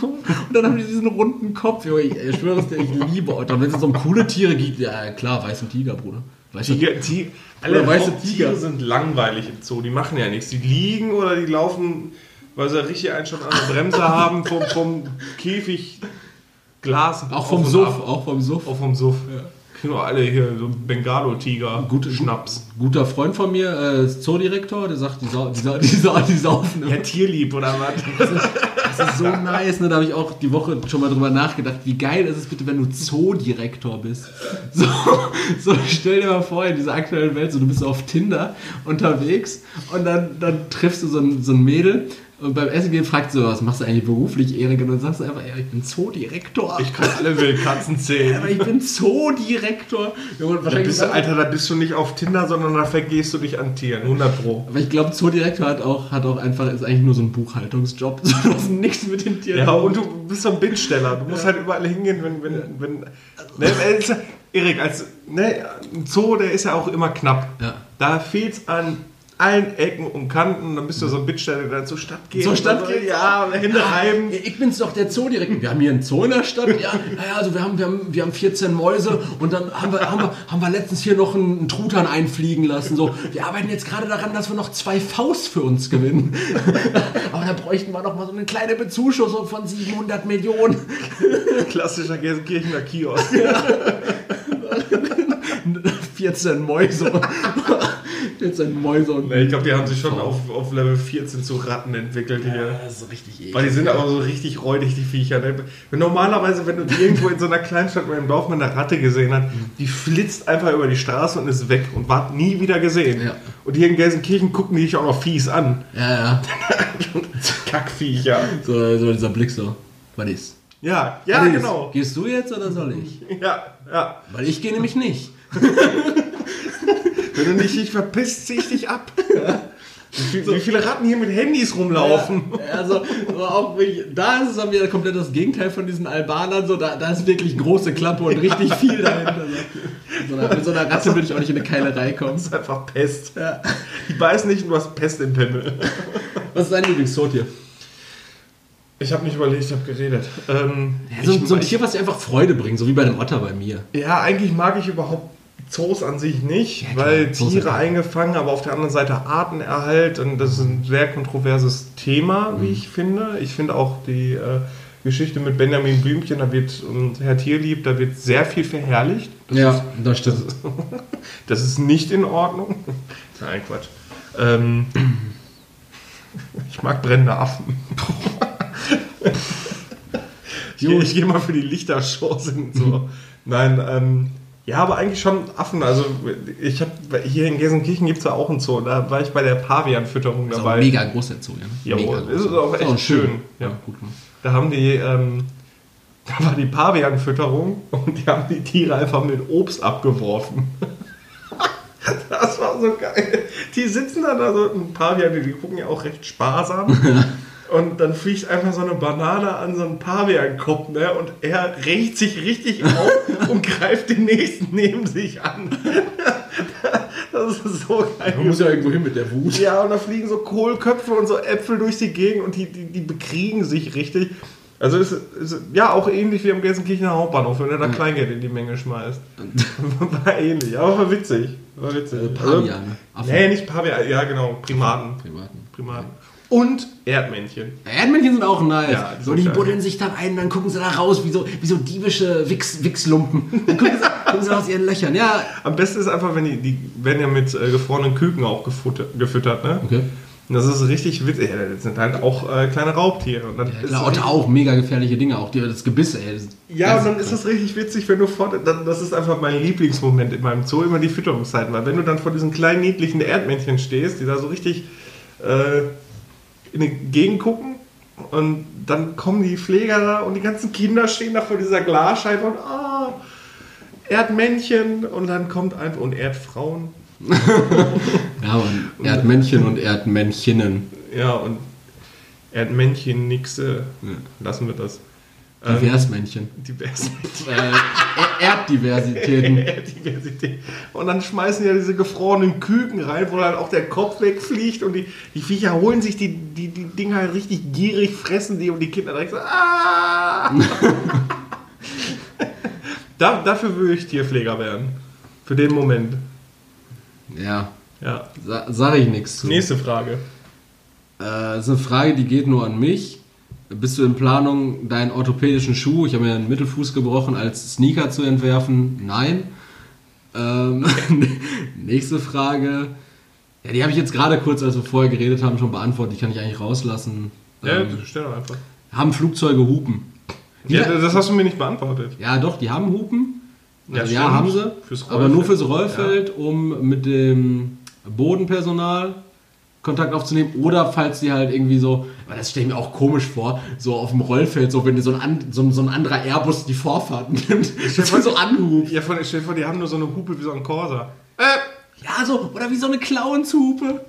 Und dann haben die diesen runden Kopf. Ich, ich schwöre es dir, ich liebe Otter. Wenn es um coole Tiere gibt, ja klar, weißen Tiger, Bruder. Weißer Tiger, Tiger, alle weiße Tiger. sind langweilig im Zoo. Die machen ja nichts. Die liegen oder die laufen, weil sie richtig einen schon an der Bremse <laughs> haben, vom, vom Käfig Glas. Auch vom Suff, auch vom Suff. Auch vom Suff. Kriegen wir alle hier so Bengalo-Tiger, Gute- Schnaps. Guter Freund von mir, äh, ist Zoodirektor, der sagt, die, sau die, sau <laughs> die, sau die saufen immer. Ja, tierlieb oder was? <laughs> Das ist so nice, ne? Da habe ich auch die Woche schon mal drüber nachgedacht. Wie geil ist es bitte, wenn du Zoodirektor bist? <laughs> So, so stell dir mal vor, in dieser aktuellen Welt, so du bist auf Tinder unterwegs und dann, dann triffst du so ein, so ein Mädel und beim Essen gehen fragt sie, was machst du eigentlich beruflich, Erik? Und dann sagst du einfach, ja, ich bin Zoodirektor. Ich kann alle Wildkatzen aber zählen. ich bin Zoodirektor. Ja, und Da wahrscheinlich bist du, Alter, da bist du nicht auf Tinder, sondern da vergehst du dich an Tieren. 100 Pro. Aber ich glaube, Zoodirektor hat auch, hat auch einfach, ist eigentlich nur so ein Buchhaltungsjob. <laughs> So, du hast nichts mit den Tieren. Ja, und du bist so ein Bittsteller. Du musst halt überall hingehen, wenn. wenn, wenn ne, ja- Erik, als ne, ein Zoo, der ist ja auch immer knapp. Ja. Da fehlt es an allen Ecken und Kanten. Dann bist du so ein Bittsteller, der dann zur Stadt geht. Zur Stadt geht? Ja, Hände reiben. Ich bin's doch der Zoodirektor. Wir haben hier einen Zoo in der Stadt. Ja, naja, also wir haben, wir, haben, wir haben 14 Mäuse und dann haben wir, haben wir, haben wir letztens hier noch einen, einen Truthahn einfliegen lassen. So, wir arbeiten jetzt gerade daran, dass wir noch zwei Faust für uns gewinnen. <laughs> Aber da bräuchten wir noch mal so eine kleine Bezuschussung von 700 Millionen. <laughs> Klassischer Gelsenkirchener Kiosk. <laughs> 14 Mäuse. <laughs> 14 Mäuse und Ne, ich glaube, die haben sich schon auf, auf Level 14 zu Ratten entwickelt hier. Das ist richtig eklig. Weil die sind aber so richtig räudig, die Viecher. Ne? Wenn Normalerweise, wenn du irgendwo in so einer Kleinstadt oder im Dorf mal eine Ratte gesehen hast, die flitzt einfach über die Straße und ist weg und war nie wieder gesehen. Ja. Und hier in Gelsenkirchen gucken die dich auch noch fies an. Ja, ja. <laughs> Kackviecher. So, so dieser Blick so. Was ist? Ja, ja, ist? genau. Gehst du jetzt oder soll ich? Ja, ja. Weil ich gehe nämlich nicht. <laughs> Wenn du nicht dich verpisst, zieh ich dich ab. Wie, viel, wie viele Ratten hier mit Handys rumlaufen? Also, so auch da ist es dann wieder komplett das Gegenteil von diesen Albanern. So, da, da ist wirklich große Klappe und richtig viel <laughs> dahinter. So. Mit, so einer, mit so einer Ratte würde ich auch nicht in eine Keilerei kommen. Das ist einfach Pest. Ja. Die beißen nicht du hast Pest im Pimmel. Was ist dein Lieblingszotier? Ich habe nicht überlegt, ich habe geredet. Ähm, Ja, so, ich- so ein ich- Tier, was dir einfach Freude bringt, so wie bei dem Otter bei mir. Ja, eigentlich mag ich überhaupt Zoos an sich nicht, klar, weil Zoos Tiere eingefangen, aber auf der anderen Seite Artenerhalt und das ist ein sehr kontroverses Thema, Mhm. wie ich finde. Ich finde auch die äh, Geschichte mit Benjamin Blümchen, da wird und Herr Tierlieb, da wird sehr viel verherrlicht. Das ja, das stimmt. <laughs> Das ist nicht in Ordnung. <laughs> Nein, Quatsch. Ähm, ich mag brennende Affen. <laughs> Ich, ich gehe mal für die Lichtershows hin. So. Nein, ähm, Ja, aber eigentlich schon Affen. Also ich habe hier in Gelsenkirchen gibt es ja auch einen Zoo. Da war ich bei der Pavianfütterung Das ist auch dabei. ein mega großer Zoo, ja. Ja, mega wohl. groß. Ist auch echt schön. Ja, Ja. gut gemacht. Da haben die, ähm, <laughs> da war die Pavianfütterung und die haben die Tiere einfach mit Obst abgeworfen. <laughs> Das war so geil. Die sitzen dann da so, ein Pavian, die gucken ja auch recht sparsam. <laughs> Und dann fliegt einfach so eine Banane an so einen Paviankopf, ne? Und er rächt sich richtig auf <laughs> und greift den nächsten neben sich an. <laughs> Das ist so geil. Man muss ja irgendwo hin mit der Wut. Ja, und da fliegen so Kohlköpfe und so Äpfel durch die Gegend und die, die, die bekriegen sich richtig. Also ist, ist ja auch ähnlich wie am Gelsenkirchener Hauptbahnhof, wenn er da Kleingeld in die Menge schmeißt. <laughs> war ähnlich, aber war witzig. War witzig. Äh, Paviane. Also, nee, nicht Pavian, ja genau, Primaten. Privaten. Primaten. Und Erdmännchen. Erdmännchen sind auch nice. Ja, die so, die buddeln sich dann ein, dann gucken sie da raus, wie so, wie so diebische Wichs, Wichslumpen. Dann gucken sie, <laughs> gucken sie aus ihren Löchern. Ja. Am besten ist einfach, wenn die, die werden ja mit äh, gefrorenen Küken auch gefuttert, gefüttert, ne? Okay. Und das ist richtig witzig. Ja, das sind halt auch äh, kleine Raubtiere. Und dann Ja, klar, Otter auch mega gefährliche Dinge, auch die, das Gebiss, ey. Das Ja, und das dann ist es richtig witzig, wenn du vor, dann, das ist einfach mein Lieblingsmoment in meinem Zoo, immer die Fütterungszeiten, weil wenn du dann vor diesen kleinen niedlichen Erdmännchen stehst, die da so richtig äh, in die Gegend gucken und dann kommen die Pfleger da und die ganzen Kinder stehen da vor dieser Glasscheibe und ah, Erdmännchen und dann kommt einfach und Erdfrauen. <laughs> Ja, und Erdmännchen und Erdmännchenen. Ja, und Erdmännchen, nixe, lassen wir das. Diversmännchen. Divers. Äh, Er- Erddiversitäten. <laughs> Diversität. Und dann schmeißen ja diese gefrorenen Küken rein, wo dann auch der Kopf wegfliegt und die, die Viecher holen sich die, die, die Dinger halt richtig gierig, fressen die und die Kinder direkt so, ah! <laughs> da, dafür würde ich Tierpfleger werden. Für den Moment. Ja, Ja. sa sage ich nichts zu. Nächste Frage. Äh, das ist eine Frage, die geht nur an mich. Bist du in Planung, deinen orthopädischen Schuh, ich habe mir einen Mittelfuß gebrochen, als Sneaker zu entwerfen? Nein. Ähm, <laughs> nächste Frage. Ja, die habe ich jetzt gerade kurz, als wir vorher geredet haben, schon beantwortet. Die kann ich eigentlich rauslassen. Ja, Ähm, stell doch einfach. haben Flugzeuge Hupen? Ja, das hast du mir nicht beantwortet. Ja, doch, die haben Hupen. Ja, Also, ja, stimmt. haben sie. Fürs aber nur fürs Rollfeld, um mit dem Bodenpersonal Kontakt aufzunehmen. Oder falls die halt irgendwie so, weil das stelle ich mir auch komisch vor, so auf dem Rollfeld, so wenn so ein, so, so ein anderer Airbus die Vorfahrt nimmt, man <laughs> so anhupt. Ja, von, stell dir vor, die haben nur so eine Hupe wie so ein Corsa. Äh, Ja, so, oder wie so eine Clownshupe.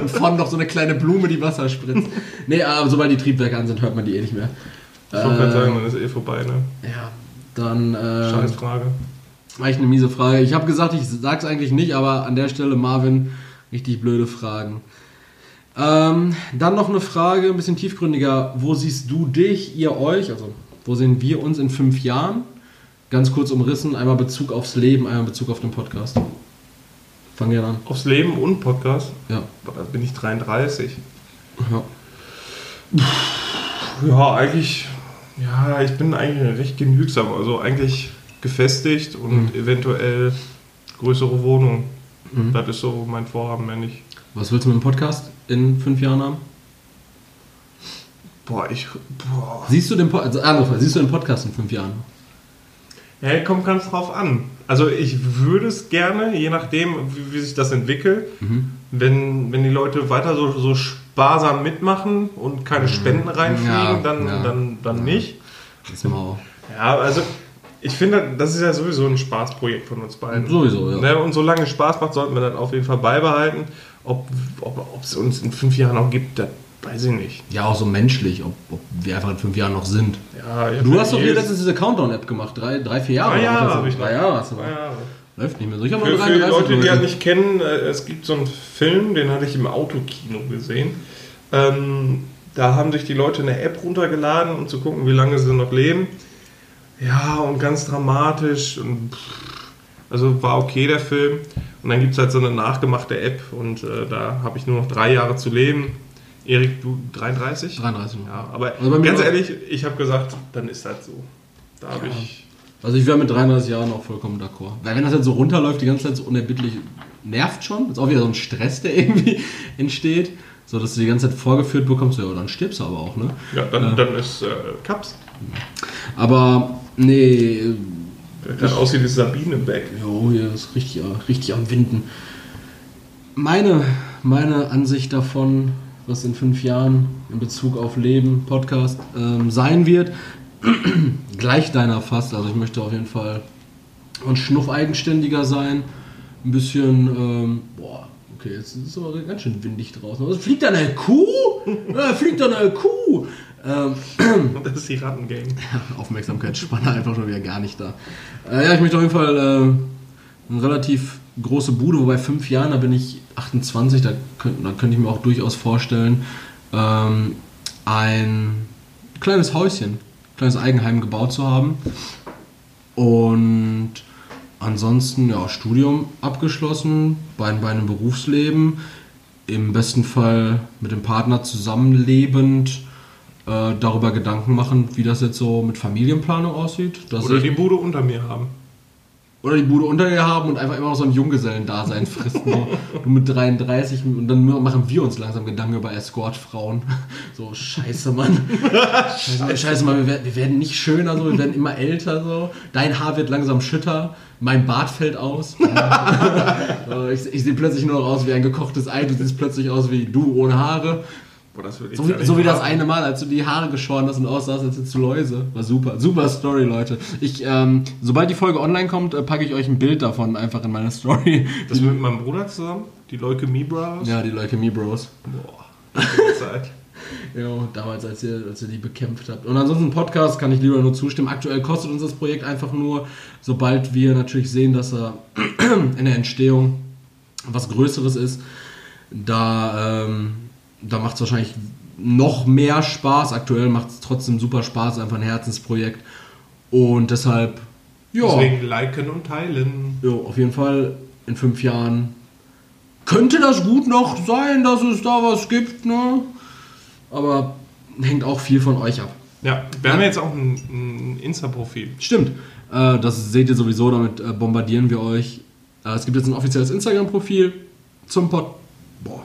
Und vorne noch so eine kleine Blume, die Wasser spritzt. Nee, aber sobald die Triebwerke an sind, hört man die eh nicht mehr. ich wollte gerade sagen, dann ist eh vorbei, ne? Ja, dann. Äh, Echt eine miese Frage. Ich habe gesagt, ich sag's eigentlich nicht, aber an der Stelle, Marvin, richtig blöde Fragen. Ähm, dann noch eine Frage, ein bisschen tiefgründiger. Wo siehst du dich, ihr euch, also wo sehen wir uns in fünf Jahren? Ganz kurz umrissen, einmal Bezug aufs Leben, einmal Bezug auf den Podcast. Fang gerne an. Aufs Leben und Podcast. Ja. Da bin ich 33. ja. Ja, eigentlich, ja, ich bin eigentlich recht genügsam. Also eigentlich gefestigt und eventuell größere Wohnung. Mhm. Das ist so mein Vorhaben, wenn ich. Was willst du mit dem Podcast in fünf Jahren haben? Boah, ich. Boah. Siehst du den, po also, Frage, siehst du den Podcast in fünf Jahren? Ja, kommt ganz drauf an. Also ich würde es gerne, je nachdem, wie, wie sich das entwickelt, wenn, wenn die Leute weiter so, so sparsam mitmachen und keine Spenden reinfliegen, Ja, dann, ja. dann, dann nicht. Das ist mal Ja, also ich finde, das ist ja sowieso ein Spaßprojekt von uns beiden. Sowieso, ja. Ne, und solange es Spaß macht, sollten wir das auf jeden Fall beibehalten. Ob ob ob es uns in fünf Jahren noch gibt, das weiß ich nicht. Ja, auch so menschlich, ob, ob wir einfach in fünf Jahren noch sind. Ja, ja, Du hast doch hier letztens diese Countdown-App gemacht. Drei, drei, vier Jahre. Drei Jahre habe ich Drei. Jahre hast du Ja, noch. ja. Läuft nicht mehr so. Ich habe Für, für die 33 Leute, die das nicht kennen, äh, es gibt so einen Film, den hatte ich im Autokino gesehen. Ähm, da haben sich die Leute eine App runtergeladen, um zu gucken, wie lange sie noch leben. Ja, und ganz dramatisch. Und pff, also war okay der Film. Und dann gibt es halt so eine nachgemachte App und äh, da habe ich nur noch drei Jahre zu leben. Erik, du 33? 33 noch. Ja, aber Also ganz ehrlich, ich habe gesagt, dann ist das so. Da habe ich. Also ich wäre mit 33 Jahren auch vollkommen d'accord. Weil wenn das jetzt so runterläuft, die ganze Zeit so unerbittlich, nervt schon. Ist auch wieder so ein Stress, der <laughs> irgendwie entsteht. So, dass du die ganze Zeit vorgeführt bekommst, ja, dann stirbst du aber auch, ne? Ja, dann, dann ist äh, Cups. Aber Nee, gerade aussieht wie Sabine Beck. jo, hier ist richtig, richtig am Winden. Meine, meine Ansicht davon, was in fünf Jahren in Bezug auf Leben, Podcast ähm, sein wird, <clears throat> gleich deiner fast. Also ich möchte auf jeden Fall ein Schnuff eigenständiger sein. Ein bisschen, ähm, boah, okay, jetzt ist es aber ganz schön windig draußen. Was, fliegt da eine Kuh? <laughs> Ja, fliegt da eine Kuh? Ähm, <clears throat> Das ist die Rattengang. <laughs> Aufmerksamkeitsspanne einfach schon wieder gar nicht da. Äh, ja, ich möchte auf jeden Fall äh, eine relativ große Bude, wobei fünf Jahren, da bin ich 28, da, könnt, da könnte ich mir auch durchaus vorstellen, ähm, ein kleines Häuschen, kleines Eigenheim gebaut zu haben. Und ansonsten, ja, Studium abgeschlossen, bei einem Berufsleben, im besten Fall mit dem Partner zusammenlebend, äh, darüber Gedanken machen, wie das jetzt so mit Familienplanung aussieht. Dass Oder die Bude unter mir haben. oder die Bude unter dir haben und einfach immer noch so ein Junggesellendasein <laughs> fristen. So. Du mit 33 und dann machen wir uns langsam Gedanken über Escortfrauen. <laughs> So, scheiße, Mann. <laughs> Scheiße, scheiße Mann, wir werden, wir werden nicht schöner, so, wir werden immer älter. So. Dein Haar wird langsam schütter, mein Bart fällt aus. Ich ich sehe plötzlich nur noch aus wie ein gekochtes Ei, du siehst plötzlich aus wie du ohne Haare. Boah, So wie, so wie das eine Mal, als du die Haare geschoren hast und aussahst, als hättest du Läuse. War super. Super Story, Leute. Ich, ähm, sobald die Folge online kommt, äh, packe ich euch ein Bild davon einfach in meine Story. Das mit meinem Bruder zusammen? Die Leukämie Bros? Ja, die Leukämie Bros. Boah, Zeit. <laughs> Ja, damals, als ihr, als ihr die bekämpft habt. Und ansonsten Podcast kann ich lieber nur zustimmen. Aktuell kostet uns das Projekt einfach nur, sobald wir natürlich sehen, dass er <clears throat> in der Entstehung was Größeres ist, da, ähm, da macht es wahrscheinlich noch mehr Spaß. Aktuell macht es trotzdem super Spaß, einfach ein Herzensprojekt. Und deshalb, ja, Deswegen liken und teilen. ja, auf jeden Fall in fünf Jahren könnte das gut noch sein, dass es da was gibt, ne? Aber hängt auch viel von euch ab. Ja, wir haben jetzt auch ein, ein Insta-Profil. Stimmt. Äh, das seht ihr sowieso, damit äh, bombardieren wir euch. Äh, es gibt jetzt ein offizielles Instagram-Profil zum Pod. Boah,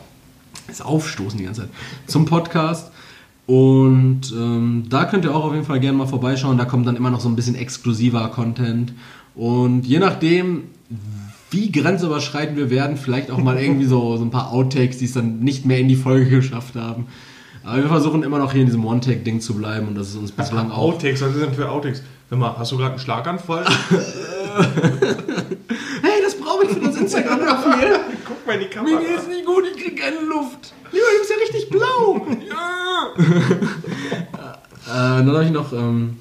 ist aufstoßen die ganze Zeit. Zum Podcast. Und ähm, da könnt ihr auch auf jeden Fall gerne mal vorbeischauen. Da kommt dann immer noch so ein bisschen exklusiver Content. Und je nachdem, wie grenzüberschreitend wir werden, vielleicht auch mal irgendwie so, so ein paar Outtakes, die es dann nicht mehr in die Folge geschafft haben. Aber wir versuchen immer noch hier in diesem One-Take-Ding zu bleiben und das ist uns bislang auch Outtakes, was ist denn für Outtakes? Hör mal, hast du gerade einen Schlaganfall? <laughs> Hey, das brauche ich für das Instagram-Profil. Mal in die Mir Kamera. geht's nicht gut, ich krieg keine Luft. Lieber, du bist ja richtig blau. <laughs> ja. äh, dann habe ich noch ähm,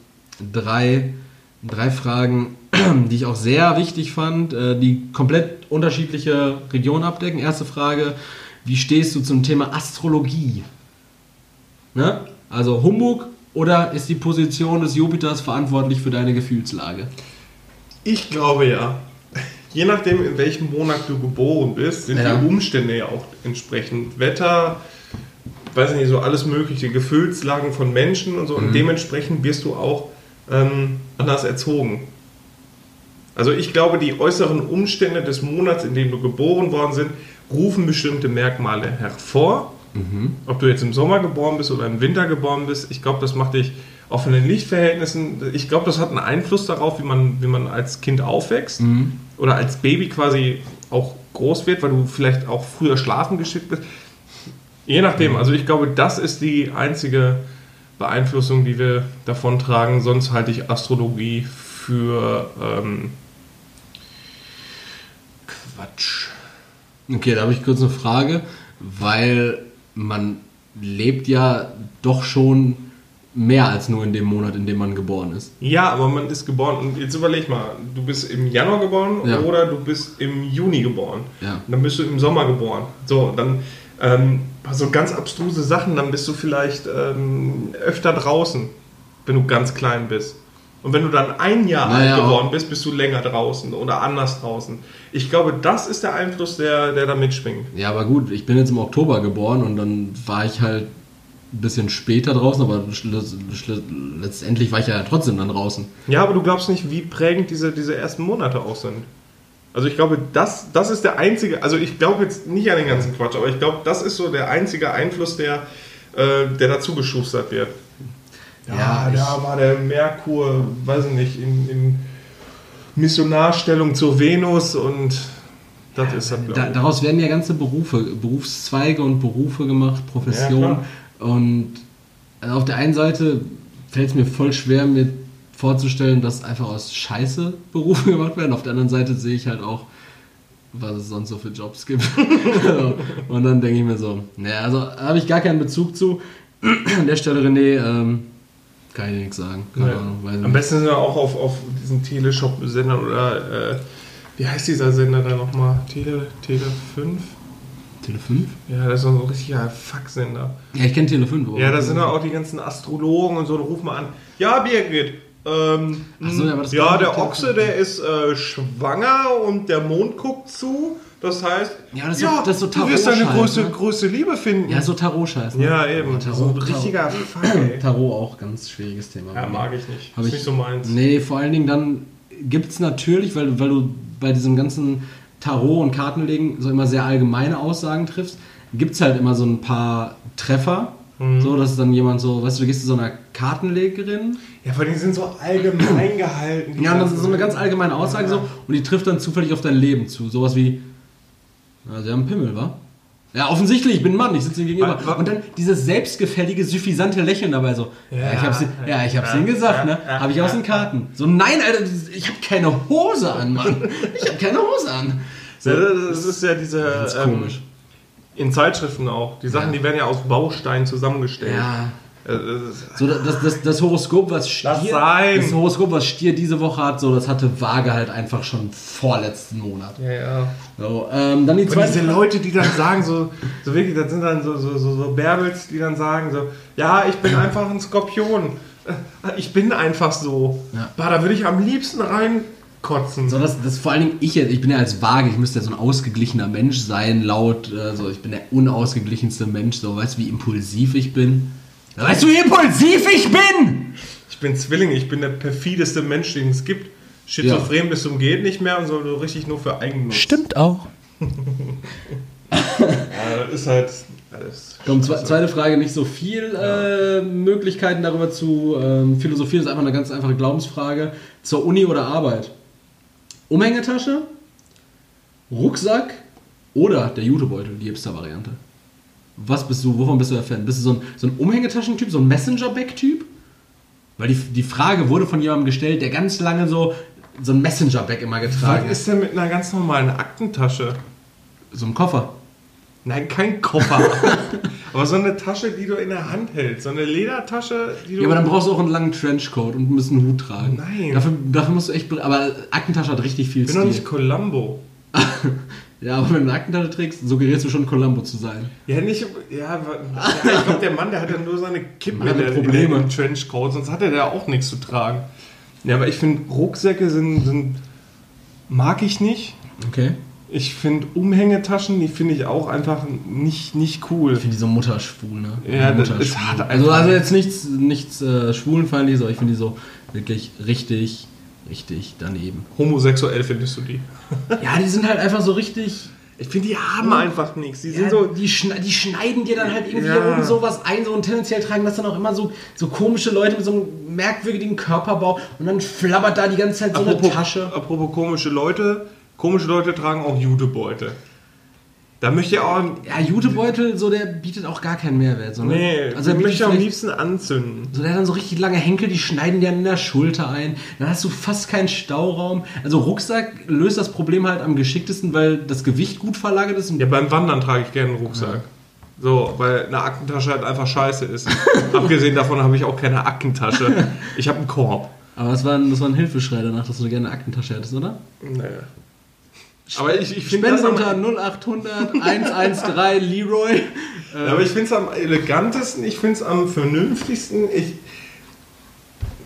drei, drei Fragen, <clears throat> die ich auch sehr wichtig fand, äh, die komplett unterschiedliche Regionen abdecken. Erste Frage, wie stehst du zum Thema Astrologie? Ne? Also Humbug oder ist die Position des Jupiters verantwortlich für deine Gefühlslage? Ich glaube ja. Je nachdem, in welchem Monat du geboren bist, sind Ja. die Umstände ja auch entsprechend. Wetter, weiß nicht, so alles mögliche, Gefühlslagen von Menschen und so. Und dementsprechend wirst du auch ähm, anders erzogen. Also ich glaube, die äußeren Umstände des Monats, in dem du geboren worden sind, rufen bestimmte Merkmale hervor. Ob du jetzt im Sommer geboren bist oder im Winter geboren bist, ich glaube, das macht dich auch von den Lichtverhältnissen, ich glaube, das hat einen Einfluss darauf, wie man, wie man als Kind aufwächst oder als Baby quasi auch groß wird, weil du vielleicht auch früher schlafen geschickt bist. Je nachdem, also ich glaube, das ist die einzige Beeinflussung, die wir davon tragen. Sonst halte ich Astrologie für ähm, Quatsch. Okay, da habe ich kurz eine Frage, weil man lebt ja doch schon mehr als nur in dem Monat, in dem man geboren ist. Ja, aber man ist geboren und jetzt überleg mal, du bist im Januar geboren Ja. oder du bist im Juni geboren. Ja. Dann bist du im Sommer geboren. So, dann ähm, so ganz abstruse Sachen, dann bist du vielleicht ähm, öfter draußen, wenn du ganz klein bist. Und wenn du dann ein Jahr Naja, alt geworden bist, bist du länger draußen oder anders draußen. Ich glaube, das ist der Einfluss, der, der da mitschwingt. Ja, aber gut, ich bin jetzt im Oktober geboren und dann war ich halt ein bisschen später draußen, aber letztendlich war ich ja trotzdem dann draußen. Ja, aber du glaubst nicht, wie prägend diese, diese ersten Monate auch sind. Also ich glaube, das, das ist der einzige, also ich glaube jetzt nicht an den ganzen Quatsch, aber ich glaube, das ist so der einzige Einfluss, der, äh, der dazu geschustert wird. Ja, Ja, da war der Merkur, weiß ich nicht, in, in Missionarstellung zur Venus und das ist das, Da, glaube ich. daraus werden ja ganze Berufe, Berufszweige und Berufe gemacht, Professionen. Ja, und also auf der einen Seite fällt es mir voll schwer, mir vorzustellen, dass einfach aus Scheiße Berufe <laughs> gemacht werden. Auf der anderen Seite sehe ich halt auch, was es sonst so für Jobs gibt. <laughs> Und dann denke ich mir so, naja, also habe ich gar keinen Bezug zu. <clears throat> An der Stelle, René, ähm, kann ich dir nichts sagen. Keine Ja. Ahnung, Am besten sind wir auch auf, auf diesen Teleshop-Sender oder äh, wie heißt dieser Sender da nochmal? Tele, Tele 5? Tele 5? Ja, das ist so ein richtiger Fuck-Sender. Ja, ich kenne Tele 5. aber- Ja, da sind ja auch die ganzen Astrologen und so, da rufen wir an. Ja, Birgit, ähm, so, ja, ja, der Ochse, der ist äh, schwanger und der Mond guckt zu. Das heißt, Ja, das ist so- das ist so du wirst deine größte, ne? größte Liebe finden. Ja, so Tarot-Scheiß. ne? Ja, eben. Tarot, so ein richtiger ey. <clears throat> Tarot auch ganz schwieriges Thema. Ja, mag ich nicht. Hab ist ich- nicht so meins. Nee, vor allen Dingen dann gibt es natürlich, weil, weil du bei diesem ganzen Tarot und Kartenlegen so immer sehr allgemeine Aussagen triffst, gibt es halt immer so ein paar Treffer. Mhm. So, dass dann jemand so, weißt du, du gehst zu so einer Kartenlegerin. Ja, vor allem die sind so allgemein gehalten. Ja, das ist so eine ganz allgemeine Aussage Ja. so und die trifft dann zufällig auf dein Leben zu. Sowas wie, ja, sie haben einen Pimmel, wa? Ja, offensichtlich, ich bin ein Mann, ich sitze ihm gegenüber. Und dann dieses selbstgefällige, suffisante Lächeln dabei so. Ja, ich hab's, ja, ich hab's ja, ihnen gesagt, ne? ja, Hab ich aus den Karten. So, nein, Alter, ich hab keine Hose an, Mann. Ich hab keine Hose an. <laughs> So, das ist ja diese. ganz ähm, komisch. In Zeitschriften auch. Die Sachen, die werden ja aus Bausteinen zusammengestellt. Ja. Äh, das ist- So, das, das, das Horoskop, was Stier, das Horoskop, was Stier diese Woche hat, so, das hatte Waage halt einfach schon vorletzten Monat. Ja, ja. So, ähm, dann die Und diese Leute, die dann sagen, so, so wirklich, das sind dann so, so, so, so Bärbels, die dann sagen, so, ja, ich bin einfach ein Skorpion. Äh, Ich bin einfach so. Ja. Bah, da würde ich am liebsten reinkotzen. So, das, das vor allen Dingen ich jetzt, ich bin ja als Waage, ich müsste ja so ein ausgeglichener Mensch sein, laut, äh, so, ich bin der unausgeglichenste Mensch, so, weißt du, wie impulsiv ich bin? Weißt du, wie impulsiv ich bin? Ich bin Zwilling, ich bin der perfideste Mensch, den es gibt. Schizophren bis zum geht nicht mehr und so so richtig nur für Eigennutz. Stimmt auch. <laughs> Ja, das ist halt alles. Komm, zwe zweite Frage, nicht so viel äh, Möglichkeiten darüber zu ähm, philosophieren, ist einfach eine ganz einfache Glaubensfrage. Zur Uni oder Arbeit? Umhängetasche, Rucksack oder der Jutebeutel, die Hipster-Variante? Was bist du, wovon bist du der Fan? Bist du so ein, so ein Umhängetaschentyp, so ein Messenger-Bag-Typ? Weil die, die Frage wurde von jemandem gestellt, der ganz lange so, so ein Messenger-Bag immer getragen Was hat. ist denn mit einer ganz normalen Aktentasche? So ein Koffer. Nein, kein Koffer. <laughs> aber so eine Tasche, die du in der Hand hältst. So eine Ledertasche, die du. Ja, aber dann brauchst du auch einen langen Trenchcoat und musst einen Hut tragen. Nein. Dafür, dafür musst du echt. Aber Aktentasche hat richtig viel ich bin doch nicht Columbo. <laughs> Ja, aber wenn du eine Aktentasche trägst, suggerierst du schon Columbo zu sein. Ja, nicht. Ja, ja ich glaube, der Mann, der hat ja nur seine Kippe Mann hat in der, Probleme. in Trenchcoat, sonst hat er da auch nichts zu tragen. Ja, aber ich finde, Rucksäcke sind, sind. mag ich nicht. Okay. Ich finde Umhängetaschen, die finde ich auch einfach nicht, nicht cool. Ich finde die so mutterschwul, ne? Ja, das Mutterschwul. ist hart Also, also jetzt nichts, nichts äh, schwulenfeindliches, aber ich finde die so wirklich richtig, richtig daneben. Homosexuell findest du die? <laughs> Ja, die sind halt einfach so richtig. Ich finde, die haben einfach nichts. Die Ja, sind so. die, schne die schneiden dir dann halt irgendwie Ja. oben sowas ein, so und tendenziell tragen das dann auch immer so, so komische Leute mit so einem merkwürdigen Körperbau und dann flabbert da die ganze Zeit so eine Tasche. apropos komische Leute, komische Leute tragen auch Jutebeutel. Da möchte ich auch. Ja, Jutebeutel, so der bietet auch gar keinen Mehrwert. So, ne? Nee, also der möchte am liebsten anzünden. So, der hat dann so richtig lange Henkel, die schneiden dir an der Schulter ein. Dann hast du fast keinen Stauraum. Also Rucksack löst das Problem halt am geschicktesten, weil das Gewicht gut verlagert ist. Ja, beim Wandern trage ich gerne einen Rucksack. So, weil eine Aktentasche halt einfach scheiße ist. <laughs> Abgesehen davon habe ich auch keine Aktentasche. Ich habe einen Korb. Aber das war, ein, das war ein Hilfeschrei danach, dass du gerne eine Aktentasche hättest, oder? Naja. Aber ich, ich finde das unter 0800 113 Leroy. <laughs> Ja, aber ich finde es am elegantesten, ich finde es am vernünftigsten. Ich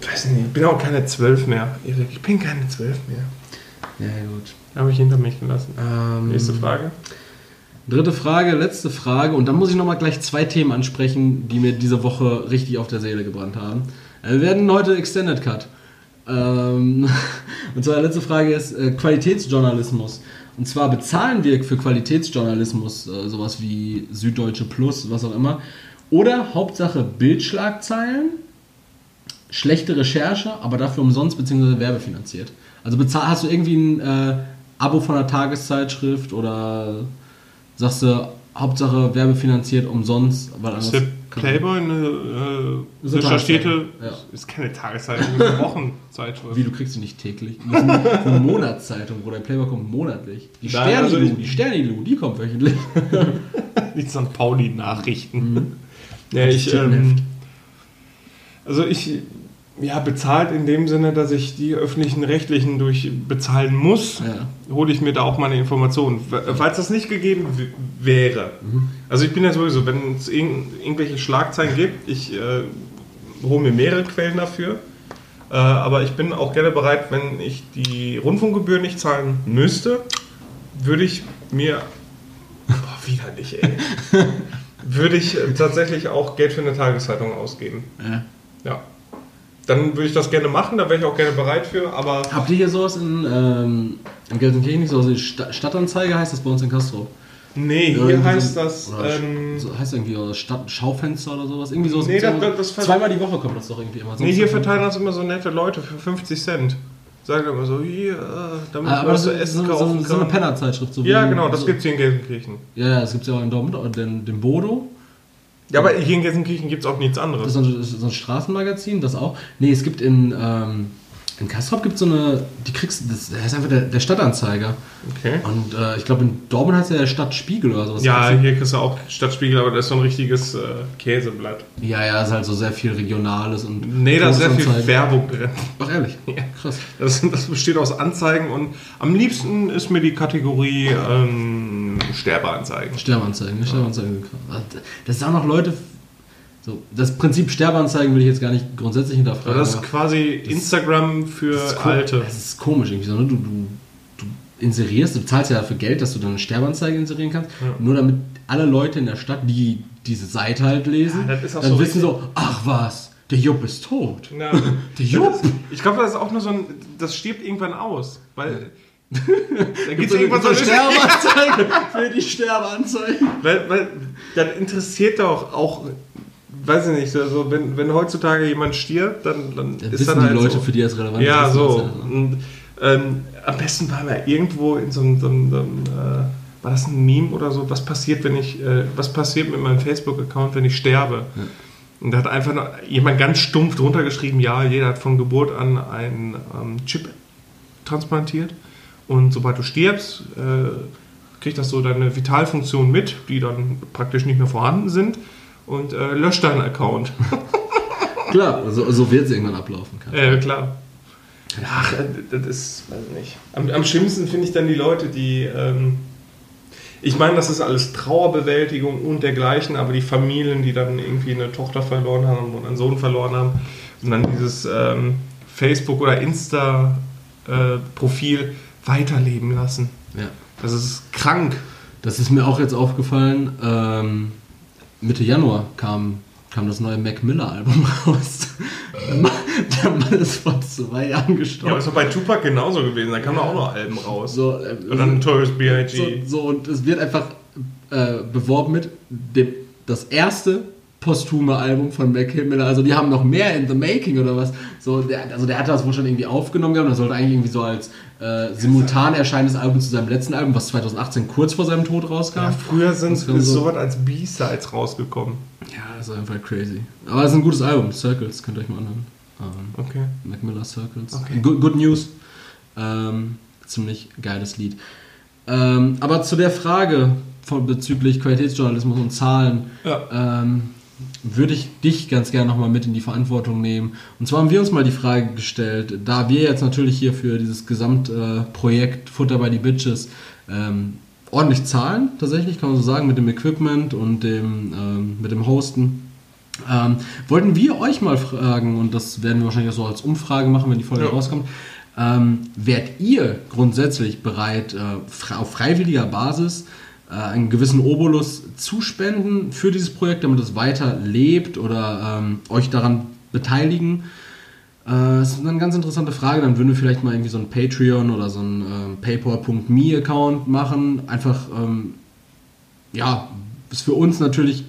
weiß nicht, ich bin auch keine Zwölf mehr, Erik. Ich bin keine Zwölf mehr. Ja, gut. Habe ich hinter mich gelassen. Ähm, Nächste Frage. Dritte Frage, letzte Frage. Und dann muss ich nochmal gleich zwei Themen ansprechen, die mir diese Woche richtig auf der Seele gebrannt haben. Äh, Wir werden heute Extended Cut. Ähm, <laughs> und zwar die letzte Frage ist äh, Qualitätsjournalismus. Und zwar bezahlen wir für Qualitätsjournalismus äh, sowas wie Süddeutsche Plus, was auch immer. Oder Hauptsache Bildschlagzeilen schlechte Recherche, aber dafür umsonst bzw. werbefinanziert. Also bezahl, hast du irgendwie ein äh, Abo von einer Tageszeitschrift oder sagst du Hauptsache werbefinanziert umsonst, weil anders der Playboy eine äh, recherchierte, ja. ist keine Tageszeitung, ist eine <laughs> Wochenzeitschrift. Wie, du kriegst die nicht täglich? Das ist eine, eine Monatszeitung, wo der Playboy kommt monatlich. Die also Sternilu, ich- die Sternilu, die kommt wöchentlich. <laughs> Die St. Pauli-Nachrichten. Ja, Das ich, ähm, also ich, ja, bezahlt in dem Sinne, dass ich die öffentlichen Rechtlichen durch bezahlen muss, Ja. hole ich mir da auch meine Informationen. Falls das nicht gegeben wäre. Also ich bin ja sowieso, wenn es irgend, irgendwelche Schlagzeilen gibt, ich äh, hole mir mehrere Quellen dafür. Äh, aber ich bin auch gerne bereit, wenn ich die Rundfunkgebühr nicht zahlen müsste, würde ich mir. Boah, widerlich, ey. <laughs> würde ich äh, tatsächlich auch Geld für eine Tageszeitung ausgeben. Ja. Ja. Dann würde ich das gerne machen, da wäre ich auch gerne bereit für, aber. Habt ihr hier sowas in, ähm, in Gelsenkirchen nicht sowas wie Sta- Stadtanzeige heißt das bei uns in Castro? Nee, hier irgendwie heißt so- das. Ähm, heißt irgendwie Stadt Schaufenster oder sowas. Irgendwie sowas. Nee, das- das- das zweimal die Woche kommt das doch irgendwie immer. nee, Sonst- hier verteilen das immer so nette Leute für 50 Cent. Sagen immer so, hier, äh, damit Ah, aber so, zu essen so, so, kaufen so eine kann. Pennerzeitschrift. So Ja, genau, das so, gibt's hier in Gelsenkirchen. Ja, ja, das gibt es ja auch in Dortmund, und den, den Bodo. Ja, aber hier in Gelsenkirchen gibt's auch nichts Das anderes. ist so ein, das ist ein Straßenmagazin, das auch. Nee, es gibt in, ähm, in Kastrop gibt so eine, die kriegst das heißt einfach der, der Stadtanzeiger. Okay. Und äh, ich glaube in Dortmund heißt er der Stadtspiegel oder sowas. Ja, hier kriegst du auch Stadtspiegel, aber das ist so ein richtiges äh, Käseblatt. ja, ja, ist halt so sehr viel Regionales und. Nee, da ist sehr viel. Werbung drin. Ach, ehrlich? Ja. Krass. Das, das besteht aus Anzeigen und am liebsten ist mir die Kategorie ähm, Sterbeanzeigen. Sterbeanzeigen, ne? Sterbeanzeigen. Das sind auch noch Leute. So, das Prinzip Sterbeanzeigen will ich jetzt gar nicht grundsätzlich Aber hinterfragen. das ist aber quasi Instagram für das Alte. Das ist komisch irgendwie so, ne? Du, du, du inserierst, du zahlst ja dafür Geld, dass du dann eine Sterbeanzeige inserieren kannst. Nur damit alle Leute in der Stadt, die diese Seite halt lesen, Ja, das dann so wissen so, ach was, der Jupp ist tot. Ja. Der Jupp! Das ist- Ich glaube, das ist auch nur so ein. Das stirbt irgendwann aus. Weil. Da gibt Gibt's es irgendwann so eine Sterbeanzeige <laughs> für die Sterbeanzeigen. Weil, weil dann interessiert doch auch. Weiß ich nicht, also wenn, wenn heutzutage jemand stirbt, dann, dann, Dann ist wissen dann die halt Leute, so. für die das relevant Ja, ist. so. ne? Und, ähm, am besten war wir irgendwo in so einem, so einem, so einem äh, war das ein Meme oder so? Was passiert, wenn ich, äh, was passiert mit meinem Facebook-Account, wenn ich sterbe? Und da hat einfach noch jemand ganz stumpf drunter geschrieben, ja, jeder hat von Geburt an einen ähm, Chip transplantiert. Und sobald du stirbst, äh, kriegt das so deine Vitalfunktionen mit, die dann praktisch nicht mehr vorhanden sind. Und äh, löscht deinen Account. <laughs> <laughs> Klar, so, so wird es irgendwann ablaufen kann. Ja, klar. Ach, äh, das ist, weiß nicht. Am, am schlimmsten finde ich dann die Leute, die, ähm, ich meine, das ist alles Trauerbewältigung und dergleichen, aber die Familien, die dann irgendwie eine Tochter verloren haben oder einen Sohn verloren haben, und dann dieses ähm, Facebook- oder Insta-Profil weiterleben lassen. Ja. Das ist krank. Das ist mir auch jetzt aufgefallen. Ähm, Mitte Januar kam, kam das neue Mac Miller Album <laughs> raus. Der Mann, der Mann ist vor zwei Jahren Ja, aber gestorben. ist doch bei Tupac genauso gewesen. Da kamen doch auch noch Alben raus. so, äh, Und dann Notorious B.I.G. so, so, und es wird einfach äh, beworben mit dem, das erste posthume Album von Mac Miller. Also die haben noch mehr in the making oder was. So, der, also der hatte das wohl schon irgendwie aufgenommen gehabt. Das sollte eigentlich irgendwie so als äh, simultan erscheinendes Album zu seinem letzten Album, was 2018 kurz vor seinem Tod rauskam. Ja, früher sind so- sowas als B-Sides rausgekommen. Ja, das ist einfach crazy. Aber es ist ein gutes Album. Circles, könnt ihr euch mal anhören. Ähm, Okay. Mac Miller Circles. Okay. Good, good News. Ähm, ziemlich geiles Lied. Ähm, aber zu der Frage von, bezüglich Qualitätsjournalismus und Zahlen Ja. ähm, würde ich dich ganz gerne nochmal mit in die Verantwortung nehmen. Und zwar haben wir uns mal die Frage gestellt, da wir jetzt natürlich hier für dieses Gesamtprojekt Futter by the Bitches ähm, ordentlich zahlen, tatsächlich kann man so sagen, mit dem Equipment und dem, ähm, mit dem Hosten. Ähm, wollten wir euch mal fragen, und das werden wir wahrscheinlich auch so als Umfrage machen, wenn die Folge Ja. rauskommt, ähm, wärt ihr grundsätzlich bereit, äh, auf freiwilliger Basis äh, einen gewissen Obolus zu spenden für dieses Projekt, damit es weiter lebt oder ähm, euch daran beteiligen? Äh, Das ist eine ganz interessante Frage. Dann würden wir vielleicht mal irgendwie so ein Patreon oder so ein ähm, PayPal.me-Account machen. Einfach, ähm, ja, ist für uns natürlich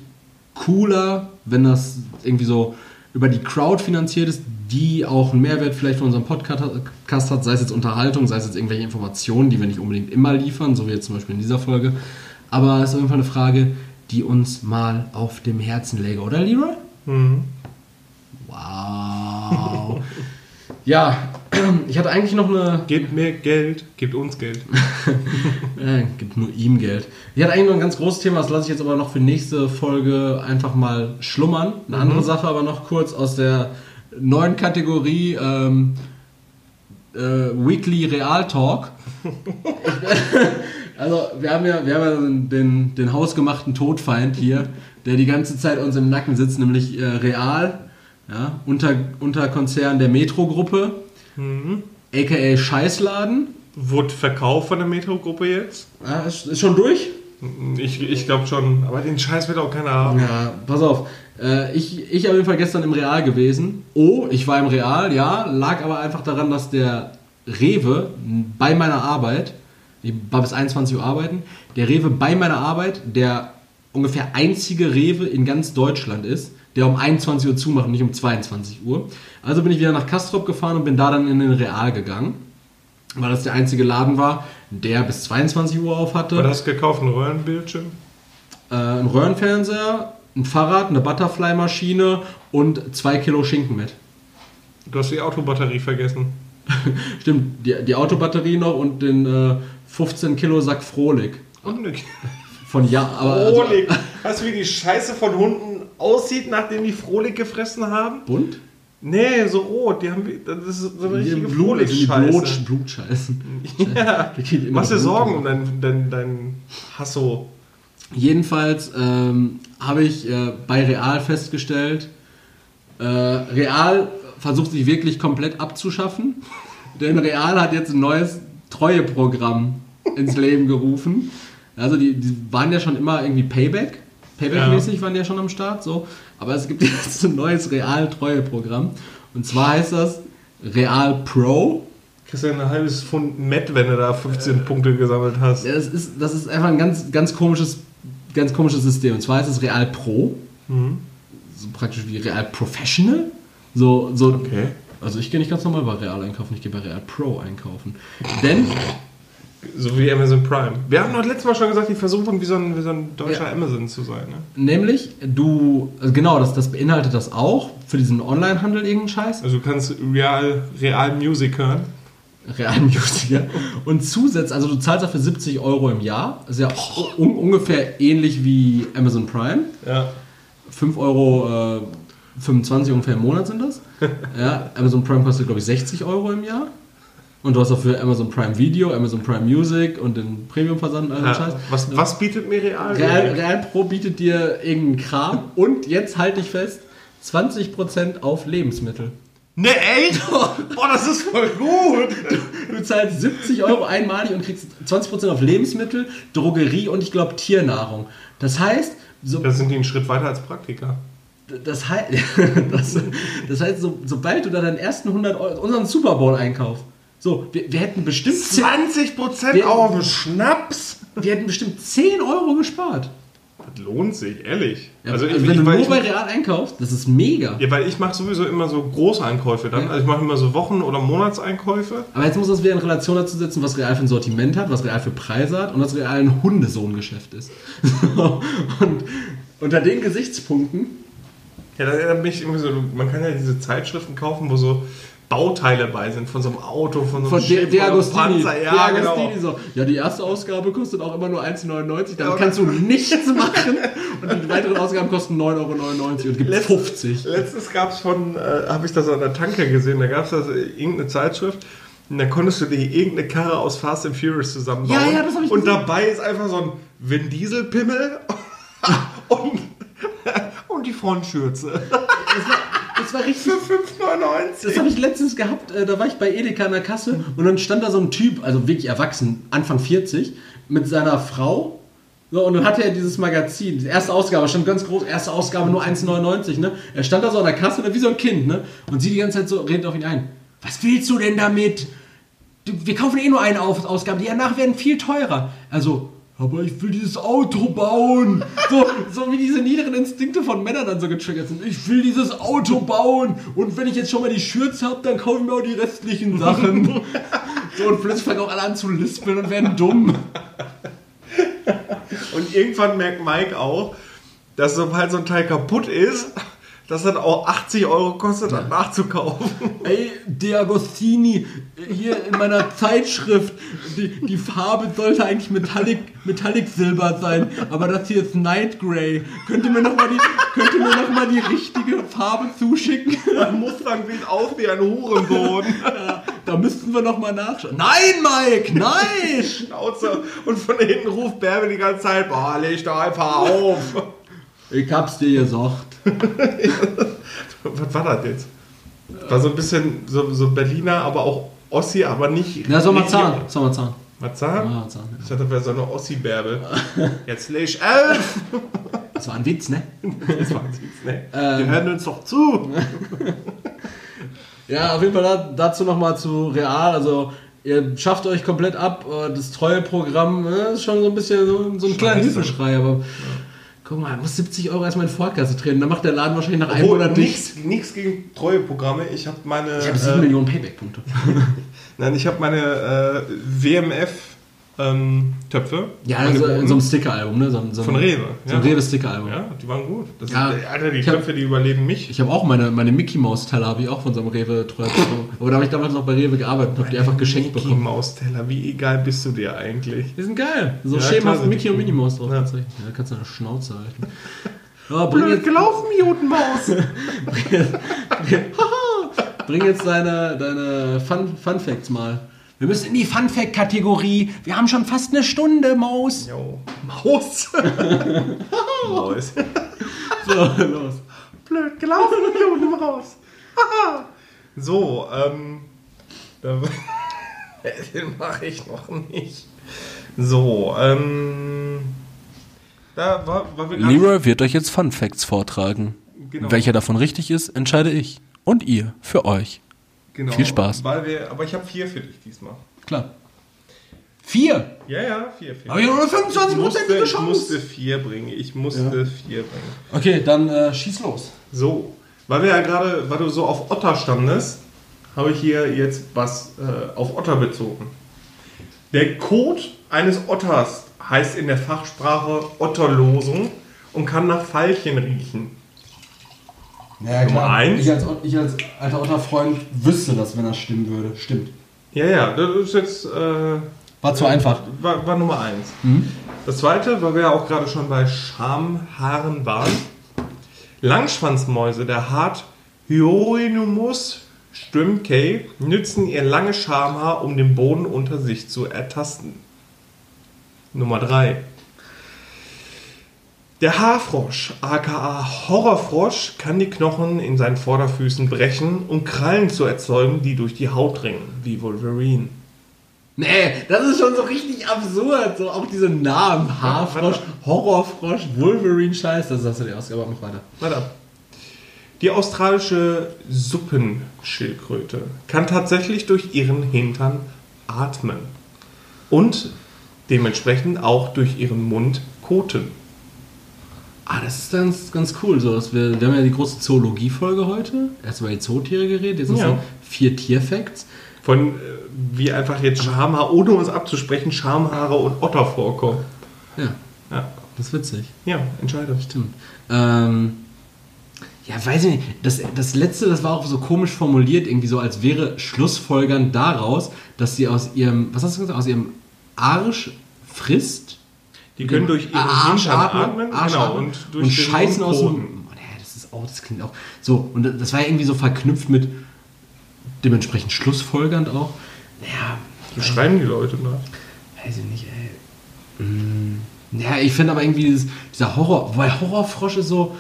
cooler, wenn das irgendwie so über die Crowd finanziert ist, die auch einen Mehrwert vielleicht von unserem Podcast hat, sei es jetzt Unterhaltung, sei es jetzt irgendwelche Informationen, die wir nicht unbedingt immer liefern, so wie jetzt zum Beispiel in dieser Folge. Aber es ist auf jeden Fall eine Frage, die uns mal auf dem Herzen läge, oder Leroy? Mhm. Wow. <laughs> ja, <clears throat> ich hatte eigentlich noch eine. Gebt mir Geld, gebt uns Geld. <laughs> äh, gibt nur ihm Geld. Ich hatte eigentlich noch ein ganz großes Thema, das lasse ich jetzt aber noch für nächste Folge einfach mal schlummern. Eine andere Sache aber noch kurz aus der neuen Kategorie ähm, äh, Weekly Real Talk. <laughs> also wir haben ja, wir haben ja den, den hausgemachten Todfeind hier, der die ganze Zeit uns im Nacken sitzt, nämlich äh, Real, ja, unter, Unterkonzern der Metro-Gruppe, aka Scheißladen. Wurde verkauft von der Metro-Gruppe jetzt? Ja, ist, ist schon durch? Ich, ich glaube schon. Aber den Scheiß wird auch keiner haben. Ja, pass auf. Äh, ich, ich auf jeden Fall gestern im Real gewesen. Oh, ich war im Real, ja. Lag aber einfach daran, dass der Rewe bei meiner Arbeit, ich war bis 21 Uhr arbeiten, der Rewe bei meiner Arbeit, der ungefähr einzige Rewe in ganz Deutschland ist, der um 21 Uhr zumacht und nicht um 22 Uhr. Also bin ich wieder nach Kastrop gefahren und bin da dann in den Real gegangen, weil das der einzige Laden war, der bis 22 Uhr auf hatte. Was hast du gekauft? Ein Röhrenbildschirm? äh, ein Röhrenfernseher, ein Fahrrad, eine Butterfly-Maschine und zwei Kilo Schinken mit. Du hast die Autobatterie vergessen. <laughs> Stimmt, die, die Autobatterie noch und den äh, 15 Kilo Sack Frohlig. Von ja, aber also, Frohlig. weißt du, wie die Scheiße von Hunden aussieht, nachdem die Frohlig gefressen haben? bunt? Nee, so rot. Die haben, das ist so eine richtige also Frohlig-Scheiße. Blut, Blutscheißen. <laughs> Ja. Machst dir Sorgen um dein, dein, dein Hasso. Jedenfalls ähm, habe ich äh, bei Real festgestellt, äh, Real versucht sich wirklich komplett abzuschaffen, <laughs> denn Real hat jetzt ein neues Treueprogramm ins Leben gerufen. Also die, die waren ja schon immer irgendwie Payback, Payback-mäßig waren die ja schon am Start, so. Aber es gibt <laughs> jetzt ein neues Real-Treueprogramm und zwar heißt das Real Pro. Kriegst du ein halbes Pfund Met, wenn du da 15 Punkte gesammelt hast. Ja, das ist, das ist einfach ein ganz, ganz komisches, ganz komisches System. Und zwar ist es Real Pro. So praktisch wie Real Professional. So, so, Okay. Also ich gehe nicht ganz normal bei Real einkaufen, ich gehe bei Real Pro einkaufen. Denn, So wie Amazon Prime. Wir haben doch letztes Mal schon gesagt, die versuchen wie so ein, wie so ein deutscher Ja. Amazon zu sein. Ne? nämlich, du, also genau, das, das beinhaltet das auch, für diesen Online-Handel irgendeinen Scheiß. Also du kannst Real, Real Music hören. Real Music, ja. Und zusätzlich, also du zahlst dafür 70 Euro im Jahr. Ist ja un ungefähr ähnlich wie Amazon Prime. Ja. 5 Euro, äh, 25 ungefähr im Monat sind das. <laughs> Ja, Amazon Prime kostet, glaube ich, 60 Euro im Jahr. Und du hast dafür Amazon Prime Video, Amazon Prime Music und den Premium-Versand und all den Scheiß. Ja. Was, was bietet mir Real? Real, Real Pro bietet dir irgendeinen Kram <laughs> und jetzt halte ich fest, 20% auf Lebensmittel. Ne, echt? Boah, das ist voll gut. <laughs> Du zahlst 70 Euro einmalig und kriegst 20% auf Lebensmittel, Drogerie und ich glaube Tiernahrung. Das heißt, so, Da sind die einen Schritt weiter als Praktiker. das, hei <laughs> das, das heißt so, sobald du da deinen ersten 100 Euro, unseren Super Bowl-Einkauf, so, wir, wir hätten bestimmt 10, 20% Wir- auch auf den Schnaps? wir hätten bestimmt 10 Euro gespart. Das lohnt sich, ehrlich. Ja, also, also, ich, wenn ich, du nur bei Real einkaufst, das ist mega. ja, weil ich mache sowieso immer so Großeinkäufe dann. Ja. Also ich mache immer so Wochen- oder Monatseinkäufe. Aber jetzt muss das wieder in Relation dazu setzen, was Real für ein Sortiment hat, was Real für Preise hat und was Real ein Hundesohngeschäft ist. <laughs> Und unter den Gesichtspunkten Ja, das erinnert mich irgendwie so, man kann ja diese Zeitschriften kaufen, wo so Bauteile bei sind von so einem Auto, von so von einem Schiff De einem Agostini. Panzer. Ja, De genau. So. Ja, die erste Ausgabe kostet auch immer nur 1,99, damit Ja, kannst du nichts <laughs> machen. Und die weiteren Ausgaben kosten 9,99 Euro und gibt Letzt- 50. Letztens gab es von, äh, habe ich das an der Tanke gesehen, da gab es das, äh, irgendeine Zeitschrift und da konntest du dir irgendeine Karre aus Fast and Furious zusammenbauen. Ja, ja, das hab ich Und gesehen. dabei ist einfach so ein Vin Diesel Pimmel <laughs> und, <laughs> und die Frontschürze. Das war, richtig. Für 5,99. Das habe ich letztens gehabt, äh, da war ich bei Edeka an der Kasse und dann stand da so ein Typ, also wirklich erwachsen, Anfang 40, mit seiner Frau. So, und dann hatte er dieses Magazin, die erste Ausgabe, stand ganz groß, erste Ausgabe nur 1,99, ne? Er stand da so an der Kasse, ne, wie so ein Kind, ne? Und sie die ganze Zeit so, redet auf ihn ein. Was willst du denn damit? Wir kaufen eh nur eine Ausgabe, die danach werden viel teurer. Also, aber ich will dieses Auto bauen. So, so wie diese niederen Instinkte von Männern dann so getriggert sind. Ich will dieses Auto bauen. Und wenn ich jetzt schon mal die Schürze habe, dann kaufe ich mir auch die restlichen Sachen. So, und plötzlich fangen auch alle an zu lispeln und werden dumm. Und irgendwann merkt Mike auch, dass sobald so ein Teil kaputt ist, das auch 80 Euro kostet, das nachzukaufen. <laughs> Ey, De Agostini, hier in meiner Zeitschrift, die, die Farbe sollte eigentlich Metallic, Metallic Silber sein, aber das hier ist Night Grey. Könnt ihr mir nochmal die, könnt ihr mir noch mal die richtige Farbe zuschicken? Das Mustang sieht aus wie ein Hurenboden. <laughs> Ja, da müssten wir nochmal nachschauen. Nein, Mike, nein! Schnauze. Und von hinten ruft Bärbe die ganze Zeit, boah, leg doch einfach auf. Ich hab's dir gesagt. <laughs> Was war das jetzt? War so ein bisschen so, so Berliner, aber auch Ossi, aber nicht. Na, Sommerzahn. richtig- Sommerzahn. Marzahn? Sommerzahn. Ich dachte, das wäre so eine Ossi-Bärbe. <laughs> Jetzt leg ich elf! Das war ein Witz, ne? Das war jetzt, ne? Ähm. Wir hören uns doch zu! <laughs> Ja, auf jeden Fall da- dazu nochmal zu Real. Also, ihr schafft euch komplett ab. äh, Das treue Programm äh, ist schon so ein bisschen so, so ein kleiner. Hilfeschrei. Aber guck mal, muss 70 Euro erstmal in Vorkasse treten. Dann macht der Laden wahrscheinlich nach einem Monat nichts, nichts gegen treue Programme. Ich habe meine. Ich habe 7 äh, Millionen Payback-Punkte. <laughs> Nein, ich habe meine äh, WMF-Töpfe. Ja, also in so einem Sticker-Album, ne? So, ein- so ein- Von Rewe, So ein ja. Rewe-Sticker-Album. Ja, die waren gut. Das Ja, sind, Alter, die ich hab- Töpfe, die überleben mich. Ich habe auch meine, meine Mickey Maus Teller, habe ich auch von so einem Rewe treu bekommen. <laughs> Aber da habe ich damals noch bei Rewe gearbeitet und habe die einfach geschenkt Mickey bekommen. Maus Teller, wie egal bist du dir eigentlich? Die sind geil. So Ja, schemenhaft Mickey und. Minnie Maus drauf Ja. Ja, da kannst du eine Schnauze halten. <laughs> Ja, bring, jetzt, gelaufen, Judenmaus! <laughs> bring jetzt deine, deine Fun, Fun Facts mal. Wir müssen in die Fun Fact Kategorie. Wir haben schon fast eine Stunde, Maus. Jo. Maus! <laughs> Maus. So, los. Blöd gelaufen, Judenmaus! so, ähm. <laughs> Den mache ich noch nicht. So, ähm. Da war, war wir Leroy wird euch jetzt Fun Facts vortragen. Genau. Welcher davon richtig ist, entscheide ich. Und ihr, für euch. Genau, Viel Spaß. Weil wir, aber ich habe vier für dich diesmal. Klar. Vier. Ja, ja, vier, vier. Aber ich habe nur eine 25% ich musste, ich Chance. musste vier bringen. Ich musste vier bringen. Okay, dann äh, schieß los. So, weil wir ja gerade, weil du so auf Otter standest, habe ich hier jetzt was äh, auf Otter bezogen. Der Kot eines Otters heißt in der Fachsprache Otterlosung und kann nach Veilchen riechen. Ja, Nummer eins. Ich als, ich als alter Otterfreund wüsste das, wenn das stimmen würde. Stimmt. Ja, ja, das ist jetzt äh, War zu einfach. war, war Nummer eins. Das zweite, weil wir ja auch gerade schon bei Schamhaaren waren. Langschwanzmäuse der Art Hyoronymus strymkei nützen ihr langes Schamhaar, um den Boden unter sich zu ertasten. Nummer drei. Der Haarfrosch, aka Horrorfrosch, kann die Knochen in seinen Vorderfüßen brechen, um Krallen zu erzeugen, die durch die Haut dringen, wie Wolverine. Nee, das ist schon so richtig absurd. So auch diese Namen. Haarfrosch, Horrorfrosch, Wolverine-Scheiß. Das hast du dir ausgedacht. Mach weiter. Weiter. Die australische Suppenschildkröte kann tatsächlich durch ihren Hintern atmen und dementsprechend auch durch ihren Mund koten. Ah, das ist ganz, ganz cool. So, dass wir, wir haben ja die große Zoologie-Folge heute. Erst über die Zootiere geredet. Jetzt sind es Ja. vier Tierfacts. Von äh, wie einfach jetzt Schamhaar, ohne uns abzusprechen, Schamhaare und Otter vorkommen. Ja, Ja, das ist witzig. ja entscheide. Stimmt. Ähm, ja, weiß ich nicht. Das, das letzte, das war auch so komisch formuliert, irgendwie so, als wäre Schlussfolgern daraus, dass sie aus ihrem, was hast du gesagt, aus ihrem Arsch frisst. Die können durch ihren Arsch Hintern atmen, atmen Arsch genau, atmen und durch und scheißen aus dem. das ist auch, das klingt auch. So, und das war ja irgendwie so verknüpft mit dementsprechend schlussfolgernd auch. Naja, So schreiben die Leute nach. weiß ich nicht, ey. Mm, Ja, ich finde aber irgendwie dieses, dieser Horror, weil Horrorfrosch ist so.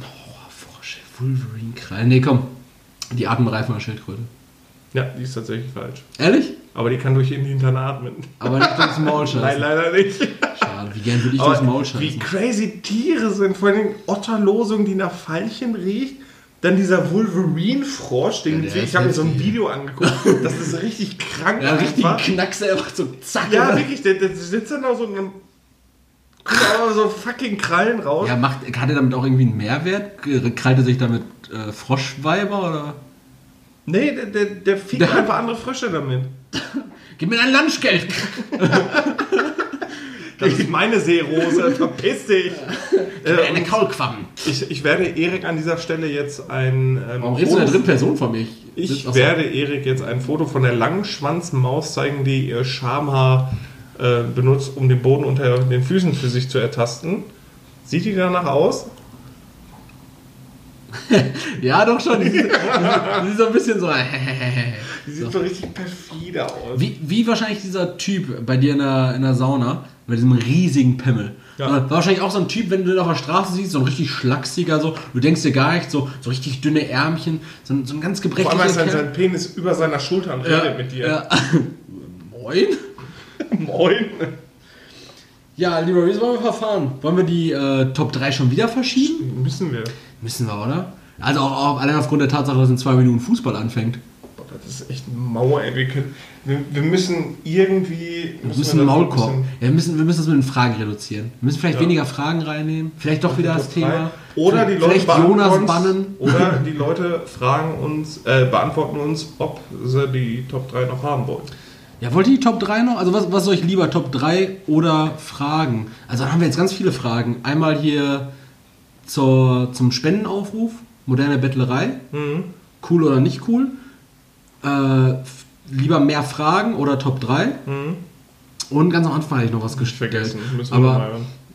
Horrorfrosch, Wolverine-Krallen. Nee, komm. Die Atemreifen der Schildkröte. Ja, die ist tatsächlich falsch. Ehrlich? Aber die kann durch ihren Hintern atmen. Aber nicht durchs Maul Nein, scheißen. leider nicht. Schade, wie gern würde ich durchs Aber Maul wie scheißen. crazy Tiere sind, vor allem Otterlosung, die nach Veilchen riecht. Dann dieser Wolverine-Frosch, den Ja, ich habe mir so ein. Video angeguckt. Das ist richtig krank. Ja, richtig einfach. Knackse einfach so zack. Ja, wirklich, der, der sitzt dann da so in einem. Kommt aber so fucking Krallen raus. Ja, macht, hat er damit auch irgendwie einen Mehrwert? Krallt er sich damit äh, Froschweiber oder? Nee, der, der, der fickt Der- einfach andere Frösche damit. <laughs> Gib mir dein Lunchgeld! <laughs> Das ist meine Seerose, verpiss dich. Äh, Eine Kaulquappen. ich, ich werde Erik an dieser Stelle jetzt ein. Ähm, Warum redest du in der dritten Person von mir? Ich achso. werde Erik jetzt ein Foto von der langen Schwanzmaus zeigen, die ihr Schamhaar äh, benutzt, um den Boden unter den Füßen für sich zu ertasten. Sieht die danach aus? <laughs> Ja, doch schon. Die sieht, die sieht so ein bisschen so. <laughs> Die sieht so, richtig perfide aus. Wie, wie wahrscheinlich dieser Typ bei dir in der, in der Sauna mit diesem riesigen Pimmel. Ja. War wahrscheinlich auch so ein Typ, wenn du ihn auf der Straße siehst, so ein richtig schlachsiger, so, du denkst dir gar nicht, so, so richtig dünne Ärmchen, so, ein- so ein ganz Vor allem gebrechlicher ist sein, sein Penis über seiner Schulter und redet mit dir. Ja. <laughs> Moin. Moin. Ja, lieber, wie wollen wir verfahren? Wollen wir die äh, Top 3 schon wieder verschieben? Müssen wir. Müssen wir, oder? Also auch, auch allein aufgrund der Tatsache, dass in zwei Minuten Fußball anfängt. Boah, das ist echt eine Mauer, ey. Wir, können, wir, wir müssen irgendwie. Wir müssen einen Maulkorb. Ja, wir, müssen, wir müssen das mit den Fragen reduzieren. Wir müssen vielleicht Ja. weniger Fragen reinnehmen. Vielleicht doch wieder das Thema. Oder die Leute vielleicht Jonas uns, bannen. Oder <laughs> die Leute fragen uns, äh, beantworten uns, ob sie die Top 3 noch haben wollen. Ja, wollt ihr die Top 3 noch? Also was, was soll ich lieber, Top 3 oder Fragen? Also dann haben wir jetzt ganz viele Fragen. Einmal hier zur, zum Spendenaufruf, moderne Bettlerei. Mhm. Cool oder nicht cool? Äh, lieber mehr Fragen oder Top 3? Mhm. Und ganz am Anfang hatte ich noch was gestellt. Vergessen. Müssen wir Aber mal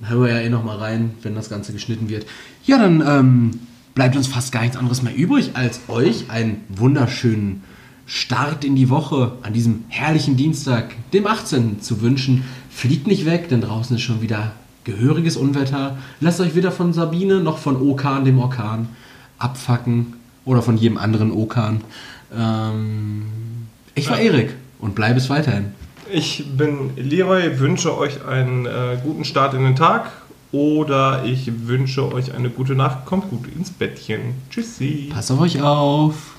hören. wir ja eh noch mal rein, wenn das Ganze geschnitten wird. Ja, dann ähm, bleibt uns fast gar nichts anderes mehr übrig, als euch einen wunderschönen Start in die Woche an diesem herrlichen Dienstag, dem 18. zu wünschen. Fliegt nicht weg, denn draußen ist schon wieder gehöriges Unwetter. Lasst euch weder von Sabine noch von Okan, dem Orkan, abfacken oder von jedem anderen Okan. Ähm, ich war. Erik und bleibe es weiterhin. Ich bin Leroy, wünsche euch einen äh, guten Start in den Tag oder ich wünsche euch eine gute Nacht. Kommt gut ins Bettchen. Tschüssi. Passt auf euch auf.